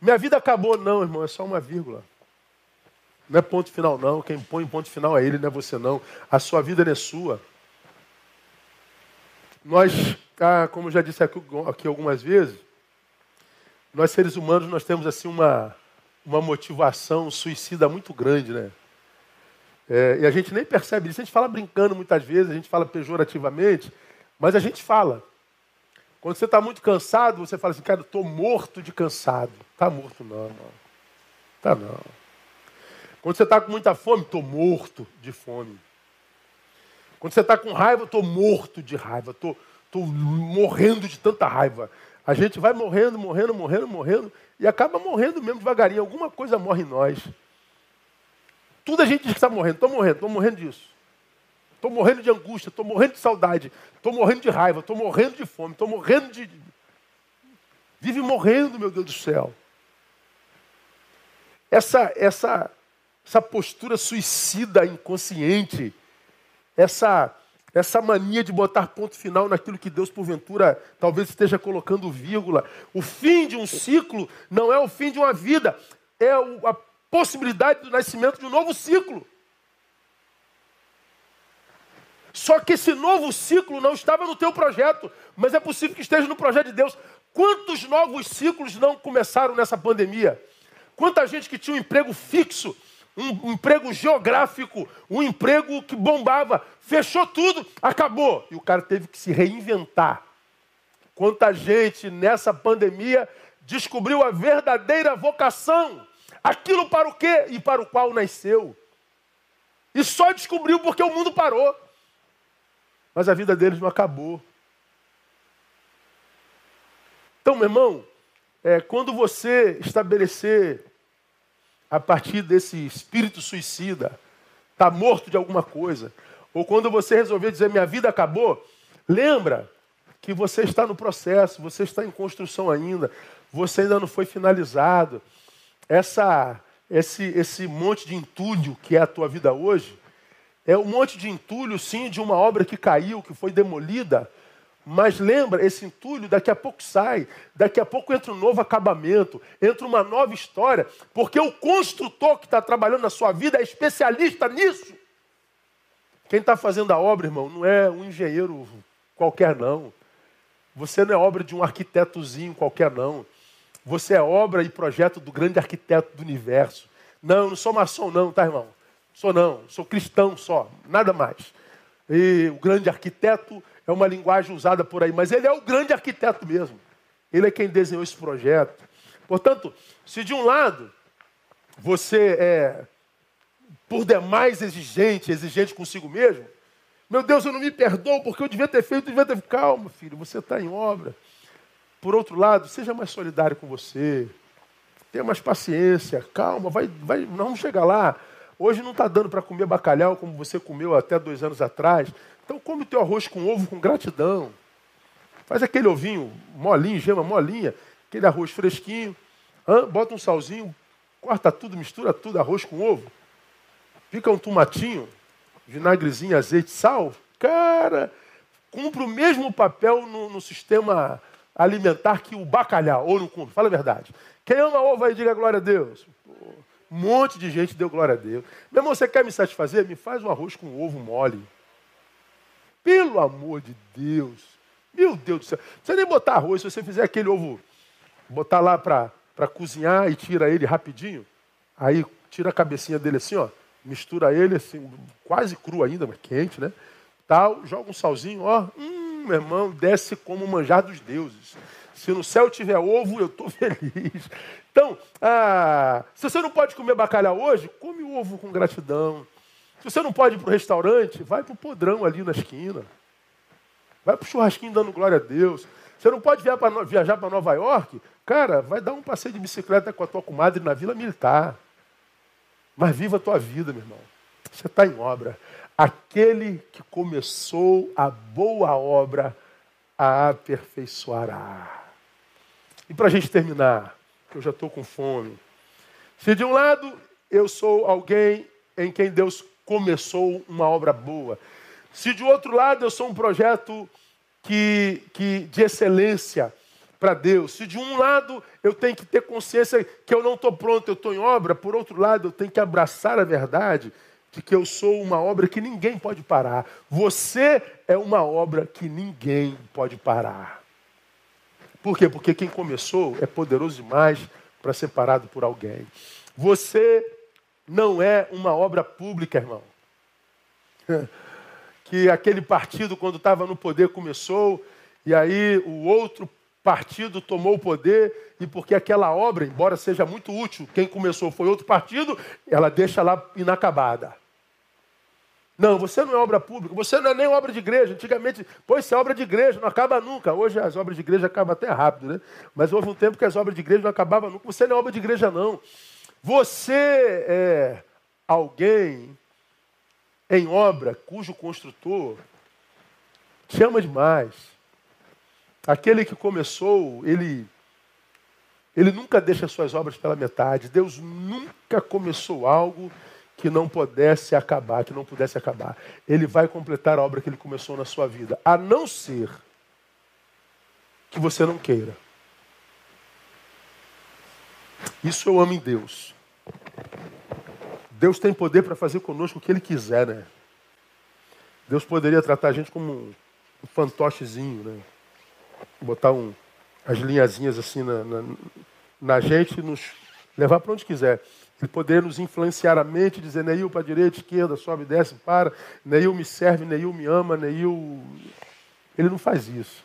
Minha vida acabou, não, irmão, é só uma vírgula. Não é ponto final, não. Quem põe ponto final é ele, não é você, não. A sua vida não é sua. Nós, ah, como já disse aqui, aqui algumas vezes, nós seres humanos nós temos assim uma, uma motivação suicida muito grande, né? É, e a gente nem percebe isso. A gente fala brincando muitas vezes, a gente fala pejorativamente, mas a gente fala. Quando você está muito cansado, você fala assim, cara, estou morto de cansado. Está morto não, não. Está não. Quando você está com muita fome, estou morto de fome. Quando você está com raiva, estou morto de raiva. Estou morrendo de tanta raiva. A gente vai morrendo, morrendo, morrendo, morrendo, e acaba morrendo mesmo devagarinho. Alguma coisa morre em nós. Tudo a gente diz que está morrendo. Estou morrendo, estou morrendo disso. Estou morrendo de angústia, estou morrendo de saudade, estou morrendo de raiva, estou morrendo de fome, estou morrendo de. Vive morrendo, meu Deus do céu. Essa, essa, essa postura suicida, inconsciente, essa, essa mania de botar ponto final naquilo que Deus, porventura, talvez esteja colocando vírgula. O fim de um ciclo não é o fim de uma vida, é a possibilidade do nascimento de um novo ciclo. Só que esse novo ciclo não estava no teu projeto, mas é possível que esteja no projeto de Deus. Quantos novos ciclos não começaram nessa pandemia? Quanta gente que tinha um emprego fixo, um emprego geográfico, um emprego que bombava, fechou tudo, acabou. E o cara teve que se reinventar. Quanta gente nessa pandemia descobriu a verdadeira vocação aquilo para o quê e para o qual nasceu. E só descobriu porque o mundo parou. Mas a vida deles não acabou. Então, meu irmão, é, quando você estabelecer a partir desse espírito suicida, está morto de alguma coisa, ou quando você resolver dizer minha vida acabou, lembra que você está no processo, você está em construção ainda, você ainda não foi finalizado essa, esse, esse monte de entulho que é a tua vida hoje, é um monte de entulho, sim, de uma obra que caiu, que foi demolida. Mas lembra, esse entulho daqui a pouco sai, daqui a pouco entra um novo acabamento, entra uma nova história, porque o construtor que está trabalhando na sua vida é especialista nisso. Quem está fazendo a obra, irmão, não é um engenheiro qualquer, não. Você não é obra de um arquitetozinho qualquer, não. Você é obra e projeto do grande arquiteto do universo. Não, não sou maçom não, tá, irmão? Sou não, sou cristão só, nada mais. E o grande arquiteto é uma linguagem usada por aí, mas ele é o grande arquiteto mesmo. Ele é quem desenhou esse projeto. Portanto, se de um lado você é por demais exigente, exigente consigo mesmo, meu Deus, eu não me perdoo porque eu devia ter feito, eu devia ter. Calma, filho, você está em obra. Por outro lado, seja mais solidário com você. Tenha mais paciência, calma, vai, vai, nós vamos chegar lá. Hoje não está dando para comer bacalhau como você comeu até dois anos atrás. Então come o teu arroz com ovo com gratidão. Faz aquele ovinho molinho, gema molinha, aquele arroz fresquinho. Hein? Bota um salzinho, corta tudo, mistura tudo, arroz com ovo. Pica um tomatinho, vinagrezinho, azeite, sal. Cara, cumpre o mesmo papel no, no sistema alimentar que o bacalhau, ou não cumpre? Fala a verdade. Quem ama ovo aí, diga glória a Deus. Pô, um monte de gente deu glória a Deus. Meu irmão, você quer me satisfazer? Me faz um arroz com ovo mole. Pelo amor de Deus. Meu Deus do céu. Precisa nem botar arroz. Se você fizer aquele ovo, botar lá para cozinhar e tira ele rapidinho, aí tira a cabecinha dele assim, ó. Mistura ele assim, quase cru ainda, mas quente, né? Tal, joga um salzinho, ó. Hum, meu irmão, desce como manjar dos deuses. Se no céu tiver ovo, eu estou [LAUGHS] feliz. Então, ah, se você não pode comer bacalhau hoje, come ovo com gratidão. Se você não pode ir para o restaurante, vai para o podrão ali na esquina. Vai para o churrasquinho dando glória a Deus. Você não pode viajar para Nova York? Cara, vai dar um passeio de bicicleta com a tua comadre na Vila Militar. Mas viva a tua vida, meu irmão. Você está em obra. Aquele que começou a boa obra a aperfeiçoará. E para a gente terminar, que eu já estou com fome. Se de um lado eu sou alguém em quem Deus começou uma obra boa, se de outro lado eu sou um projeto que, que de excelência para Deus, se de um lado eu tenho que ter consciência que eu não estou pronto, eu estou em obra, por outro lado eu tenho que abraçar a verdade de que eu sou uma obra que ninguém pode parar. Você é uma obra que ninguém pode parar. Por quê? Porque quem começou é poderoso demais para ser parado por alguém. Você não é uma obra pública, irmão. [LAUGHS] Que aquele partido, quando estava no poder, começou, e aí o outro partido tomou o poder, e porque aquela obra, embora seja muito útil, quem começou foi outro partido, ela deixa lá inacabada. Não, você não é obra pública, você não é nem obra de igreja. Antigamente, pois isso é obra de igreja, não acaba nunca. Hoje as obras de igreja acabam até rápido, né? Mas houve um tempo que as obras de igreja não acabavam nunca. Você não é obra de igreja, não. Você é alguém em obra cujo construtor te ama demais. Aquele que começou, ele, ele nunca deixa suas obras pela metade. Deus nunca começou algo que não pudesse acabar, que não pudesse acabar. Ele vai completar a obra que ele começou na sua vida, a não ser que você não queira. Isso eu amo em Deus. Deus tem poder para fazer conosco o que Ele quiser, né? Deus poderia tratar a gente como um, fantochezinho, né? Botar um, as linhazinhas assim na, na, na gente e nos levar para onde quiser. Ele poderia nos influenciar a mente, dizer, Neil para a direita, esquerda, sobe, desce, para. Neil me serve, Neil me ama, Neil... Ele não faz isso.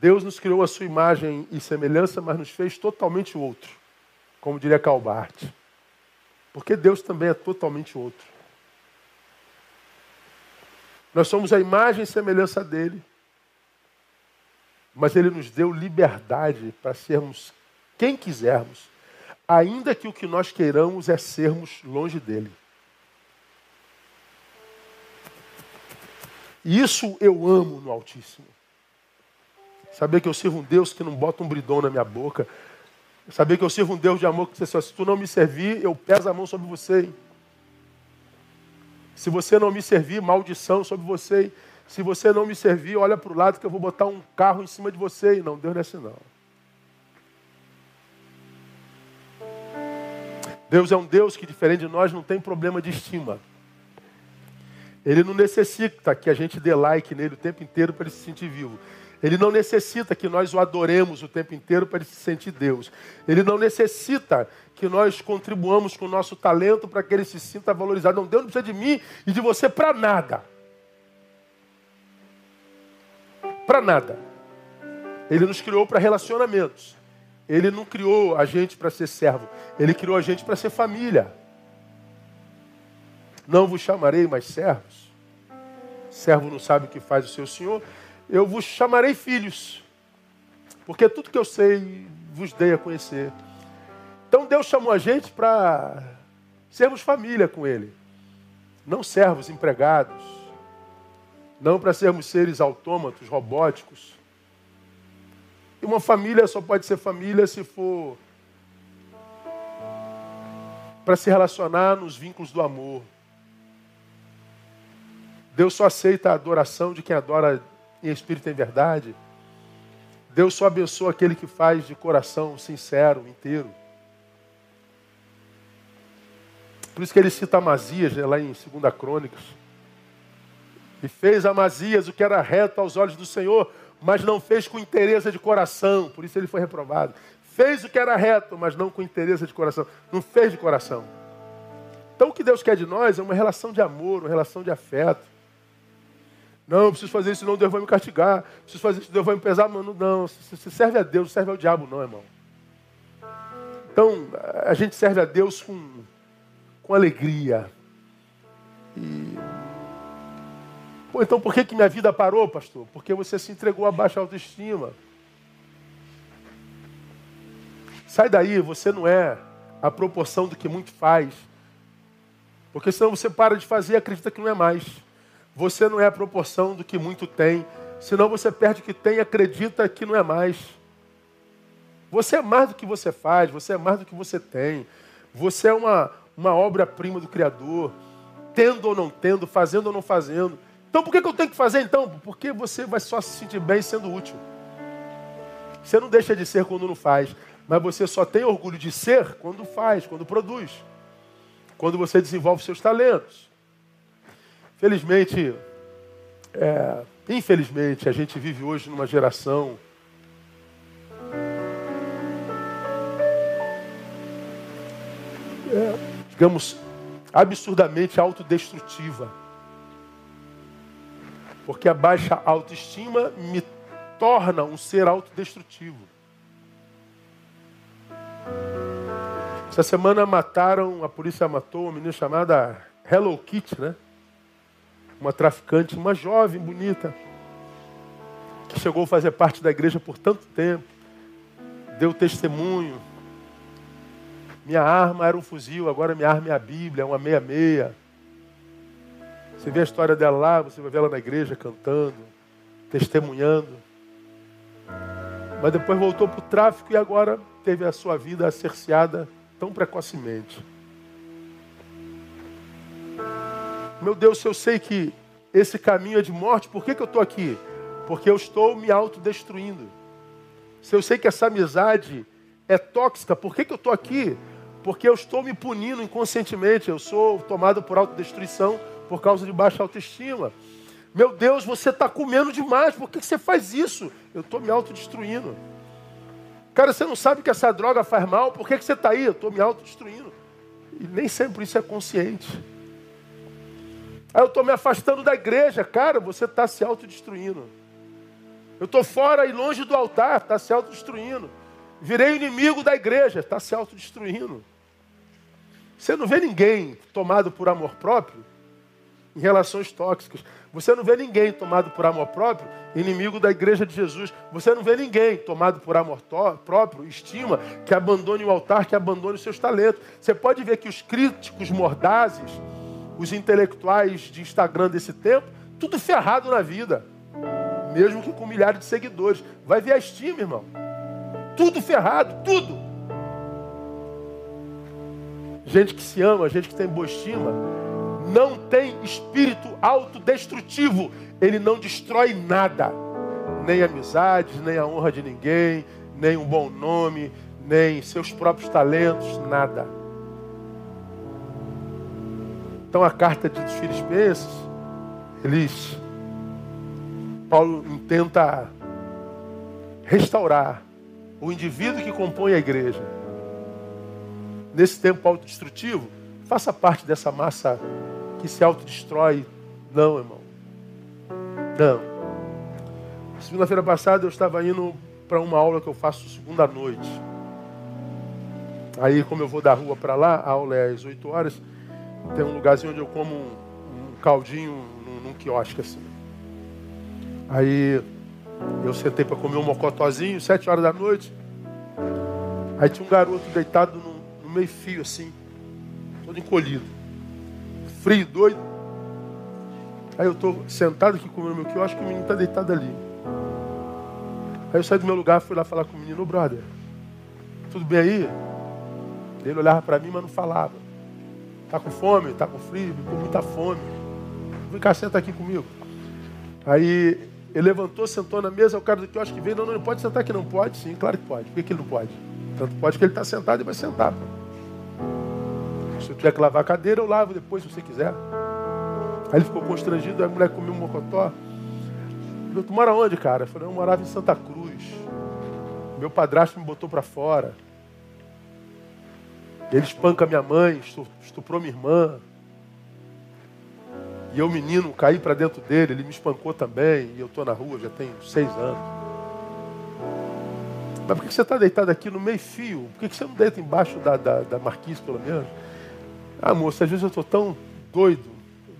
Deus nos criou a sua imagem e semelhança, mas nos fez totalmente outro. Como diria Calbart. Porque Deus também é totalmente outro. Nós somos a imagem e semelhança dele. Mas ele nos deu liberdade para sermos quem quisermos ainda que o que nós queiramos é sermos longe dele. E isso eu amo no Altíssimo. Saber que eu sirvo um Deus que não bota um bridão na minha boca. Saber que eu sirvo um Deus de amor que você se tu não me servir, eu peso a mão sobre você. Se você não me servir, maldição sobre você. Se você não me servir, olha para o lado que eu vou botar um carro em cima de você. Não, Deus não é assim não. Deus é um Deus que, diferente de nós, não tem problema de estima. Ele não necessita que a gente dê like nele o tempo inteiro para ele se sentir vivo. Ele não necessita que nós o adoremos o tempo inteiro para ele se sentir Deus. Ele não necessita que nós contribuamos com o nosso talento para que ele se sinta valorizado. Não, Deus não precisa de mim e de você para nada. Para nada. Ele nos criou para relacionamentos. Ele não criou a gente para ser servo. Ele criou a gente para ser família. Não vos chamarei mais servos. Servo não sabe o que faz o seu senhor. Eu vos chamarei filhos. Porque tudo que eu sei vos dei a conhecer. Então Deus chamou a gente para sermos família com Ele. Não servos empregados. Não para sermos seres autômatos, robóticos. E uma família só pode ser família se for para se relacionar nos vínculos do amor. Deus só aceita a adoração de quem adora em espírito e em verdade. Deus só abençoa aquele que faz de coração sincero, inteiro. Por isso que ele cita Amazias, né, lá em 2 Crônicas. E fez Amazias o que era reto aos olhos do Senhor, mas não fez com interesse de coração, por isso ele foi reprovado. Fez o que era reto, mas não com interesse de coração. Não fez de coração. Então o que Deus quer de nós é uma relação de amor, uma relação de afeto. Não, preciso fazer isso, senão Deus vai me castigar. Preciso fazer isso, Deus vai me pesar. Mano, não, você serve a Deus, não serve ao diabo, não, irmão. Então, a gente serve a Deus com, com alegria. E Pô, então por que, que minha vida parou, pastor? Porque você se entregou a baixa autoestima. Sai daí, você não é a proporção do que muito faz. Porque senão você para de fazer e acredita que não é mais. Você não é a proporção do que muito tem. Senão você perde o que tem e acredita que não é mais. Você é mais do que você faz, você é mais do que você tem. Você é uma, uma obra-prima do Criador. Tendo ou não tendo, fazendo ou não fazendo. Então por que, eu tenho que fazer então? Porque você vai só se sentir bem sendo útil. Você não deixa de ser quando não faz, mas você só tem orgulho de ser quando faz, quando produz, quando você desenvolve seus talentos. Felizmente, é, infelizmente, a gente vive hoje numa geração é, digamos, absurdamente autodestrutiva. Porque a baixa autoestima me torna um ser autodestrutivo. Essa semana mataram, a polícia matou uma menina chamada Hello Kitty, né? Uma traficante, uma jovem bonita, que chegou a fazer parte da igreja por tanto tempo, deu testemunho. Minha arma era um fuzil, agora minha arma é a Bíblia, é uma meia-meia. Você vê a história dela lá, você vai ver ela na igreja cantando, testemunhando. Mas depois voltou para o tráfico e agora teve a sua vida cerceada tão precocemente. Meu Deus, se eu sei que esse caminho é de morte, por que, que eu estou aqui? Porque eu estou me autodestruindo. Se eu sei que essa amizade é tóxica, por que, que eu estou aqui? Porque eu estou me punindo inconscientemente, eu sou tomado por autodestruição por causa de baixa autoestima. Meu Deus, você está comendo demais, por que você faz isso? Eu estou me autodestruindo. Cara, você não sabe que essa droga faz mal, por que você está aí? Eu estou me autodestruindo. E nem sempre isso é consciente. Aí eu estou me afastando da igreja, cara, você está se autodestruindo. Eu estou fora e longe do altar, está se autodestruindo. Virei inimigo da igreja, está se autodestruindo. Você não vê ninguém tomado por amor próprio em relações tóxicas. Você não vê ninguém tomado por amor próprio, inimigo da igreja de Jesus. Você não vê ninguém tomado por amor próprio, estima, que abandone o altar, que abandone os seus talentos. Você pode ver que os críticos mordazes, os intelectuais de Instagram desse tempo, tudo ferrado na vida. Mesmo que com milhares de seguidores. Vai ver a estima, irmão. Tudo ferrado, tudo. Gente que se ama, gente que tem boa estima, não tem espírito autodestrutivo. Ele não destrói nada. Nem amizades, nem a honra de ninguém, nem um bom nome, nem seus próprios talentos, nada. Então a carta dos Filipenses, eles Paulo tenta restaurar o indivíduo que compõe a igreja. Nesse tempo autodestrutivo, faça parte dessa massa que se autodestrói. Não, irmão. Não. Segunda-feira passada eu estava indo para uma aula que eu faço segunda noite. Aí, como eu vou da rua para lá, a aula é às 8 horas, tem um lugarzinho onde eu como um, caldinho num, num quiosque assim. Aí eu sentei para comer um mocotozinho, sete horas da noite. Aí tinha um garoto deitado no, no meio fio assim, todo encolhido. Frio, doido. Aí eu estou sentado aqui comendo meu quiosque e o menino está deitado ali. Aí eu saí do meu lugar, fui lá falar com o menino, brother, tudo bem aí? Ele olhava para mim, mas não falava. Tá com fome? Tá com frio? Com muita fome. Vem cá, senta aqui comigo. Aí ele levantou, sentou na mesa, o cara do quiosque veio, não, não, não pode sentar aqui, não pode? Sim, claro que pode. Por que, que ele não pode? Tanto pode que ele está sentado e vai sentar. Se eu tiver que lavar a cadeira, eu lavo depois, se você quiser. Aí ele ficou constrangido, a mulher comeu um mocotó. Eu, tu mora onde, cara? Eu falei, eu morava em Santa Cruz. Meu padrasto me botou para fora. Ele espanca minha mãe, estuprou minha irmã. E eu, menino, caí para dentro dele, ele me espancou também. E eu estou na rua já tem seis anos. Mas por que você está deitado aqui no meio fio? Por que você não deita embaixo da, da, da marquise, pelo menos? Ah, moça, às vezes eu estou tão doido,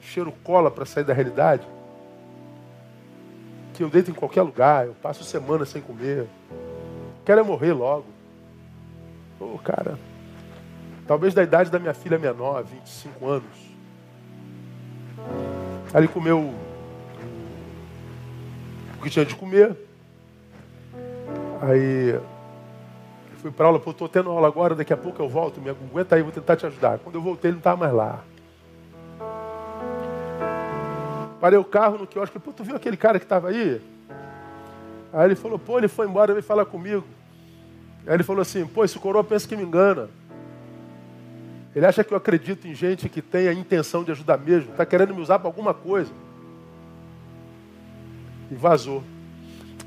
cheiro cola para sair da realidade, que eu deito em qualquer lugar, eu passo semana sem comer. Quero é morrer logo. Ô, oh, cara, talvez da idade da minha filha menor, 25 anos. Ele comeu o que tinha de comer. Aí fui para aula, pô, estou tendo aula agora, daqui a pouco eu volto, me aguenta aí, vou tentar te ajudar. Quando eu voltei, ele não estava mais lá. Parei o carro no quiosque, pô, tu viu aquele cara que estava aí? Aí ele falou, pô, ele foi embora, veio falar comigo. Aí ele falou assim, pô, esse coroa pensa que me engana. Ele acha que eu acredito em gente que tem a intenção de ajudar mesmo, está querendo me usar para alguma coisa. E vazou.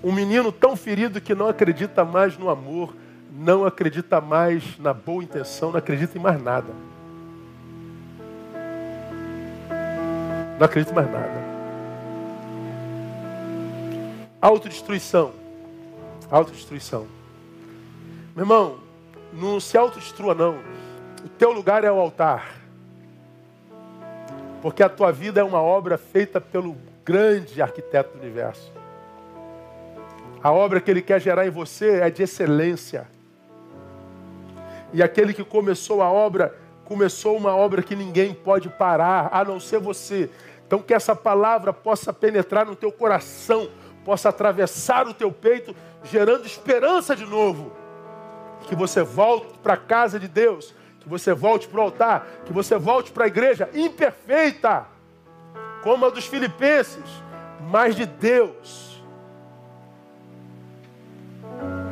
Um menino tão ferido que não acredita mais no amor, não acredita mais na boa intenção, não acredita em mais nada. Não acredita em mais nada. Autodestruição. Autodestruição. Meu irmão, não se autodestrua não. O teu lugar é o altar. Porque a tua vida é uma obra feita pelo grande arquiteto do universo. A obra que ele quer gerar em você é de excelência. E aquele que começou a obra, começou uma obra que ninguém pode parar, a não ser você. Então que essa palavra possa penetrar no teu coração, possa atravessar o teu peito, gerando esperança de novo. Que você volte para a casa de Deus que você volte para o altar, que você volte para a igreja imperfeita, como a dos filipenses, mas de Deus.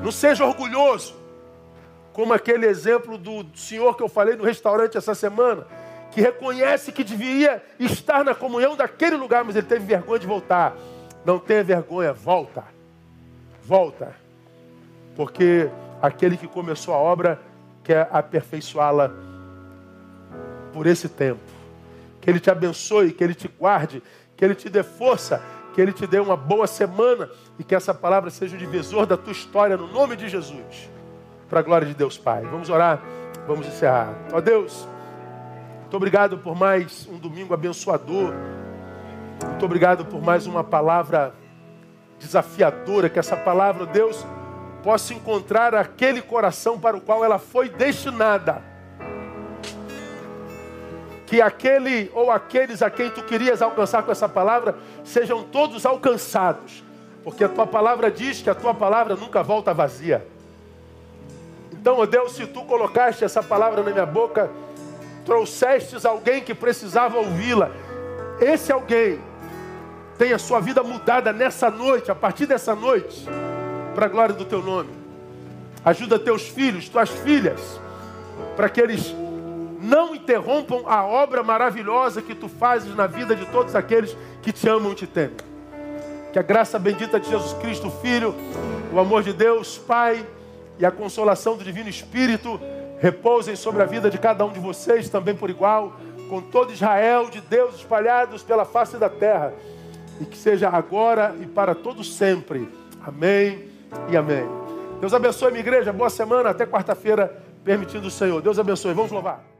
Não seja orgulhoso, como aquele exemplo do senhor que eu falei no restaurante essa semana, que reconhece que deveria estar na comunhão daquele lugar, mas ele teve vergonha de voltar. Não tenha vergonha, volta. Volta. Porque aquele que começou a obra quer aperfeiçoá-la por esse tempo. Que Ele te abençoe, que Ele te guarde, que Ele te dê força, que Ele te dê uma boa semana e que essa palavra seja o divisor da tua história no nome de Jesus. Para a glória de Deus Pai. Vamos orar, vamos encerrar. Ó Deus, muito obrigado por mais um domingo abençoador. Muito obrigado por mais uma palavra desafiadora. Que essa palavra, Deus, possa encontrar aquele coração para o qual ela foi destinada. Que aquele ou aqueles a quem tu querias alcançar com essa palavra sejam todos alcançados. Porque a tua palavra diz que a tua palavra nunca volta vazia. Então, ó Deus, se tu colocaste essa palavra na minha boca, trouxestes alguém que precisava ouvi-la. Esse alguém tem a sua vida mudada nessa noite, a partir dessa noite para a glória do teu nome. Ajuda teus filhos, tuas filhas, para que eles não interrompam a obra maravilhosa que tu fazes na vida de todos aqueles que te amam e te temem. Que a graça bendita de Jesus Cristo, Filho, O amor de Deus, Pai, e a consolação do Divino Espírito repousem sobre a vida de cada um de vocês também por igual, com todo Israel de Deus espalhados pela face da terra, e que seja agora e para todo sempre. Amém e amém. Deus abençoe minha igreja, boa semana, até quarta-feira, permitindo o Senhor. Deus abençoe. Vamos louvar.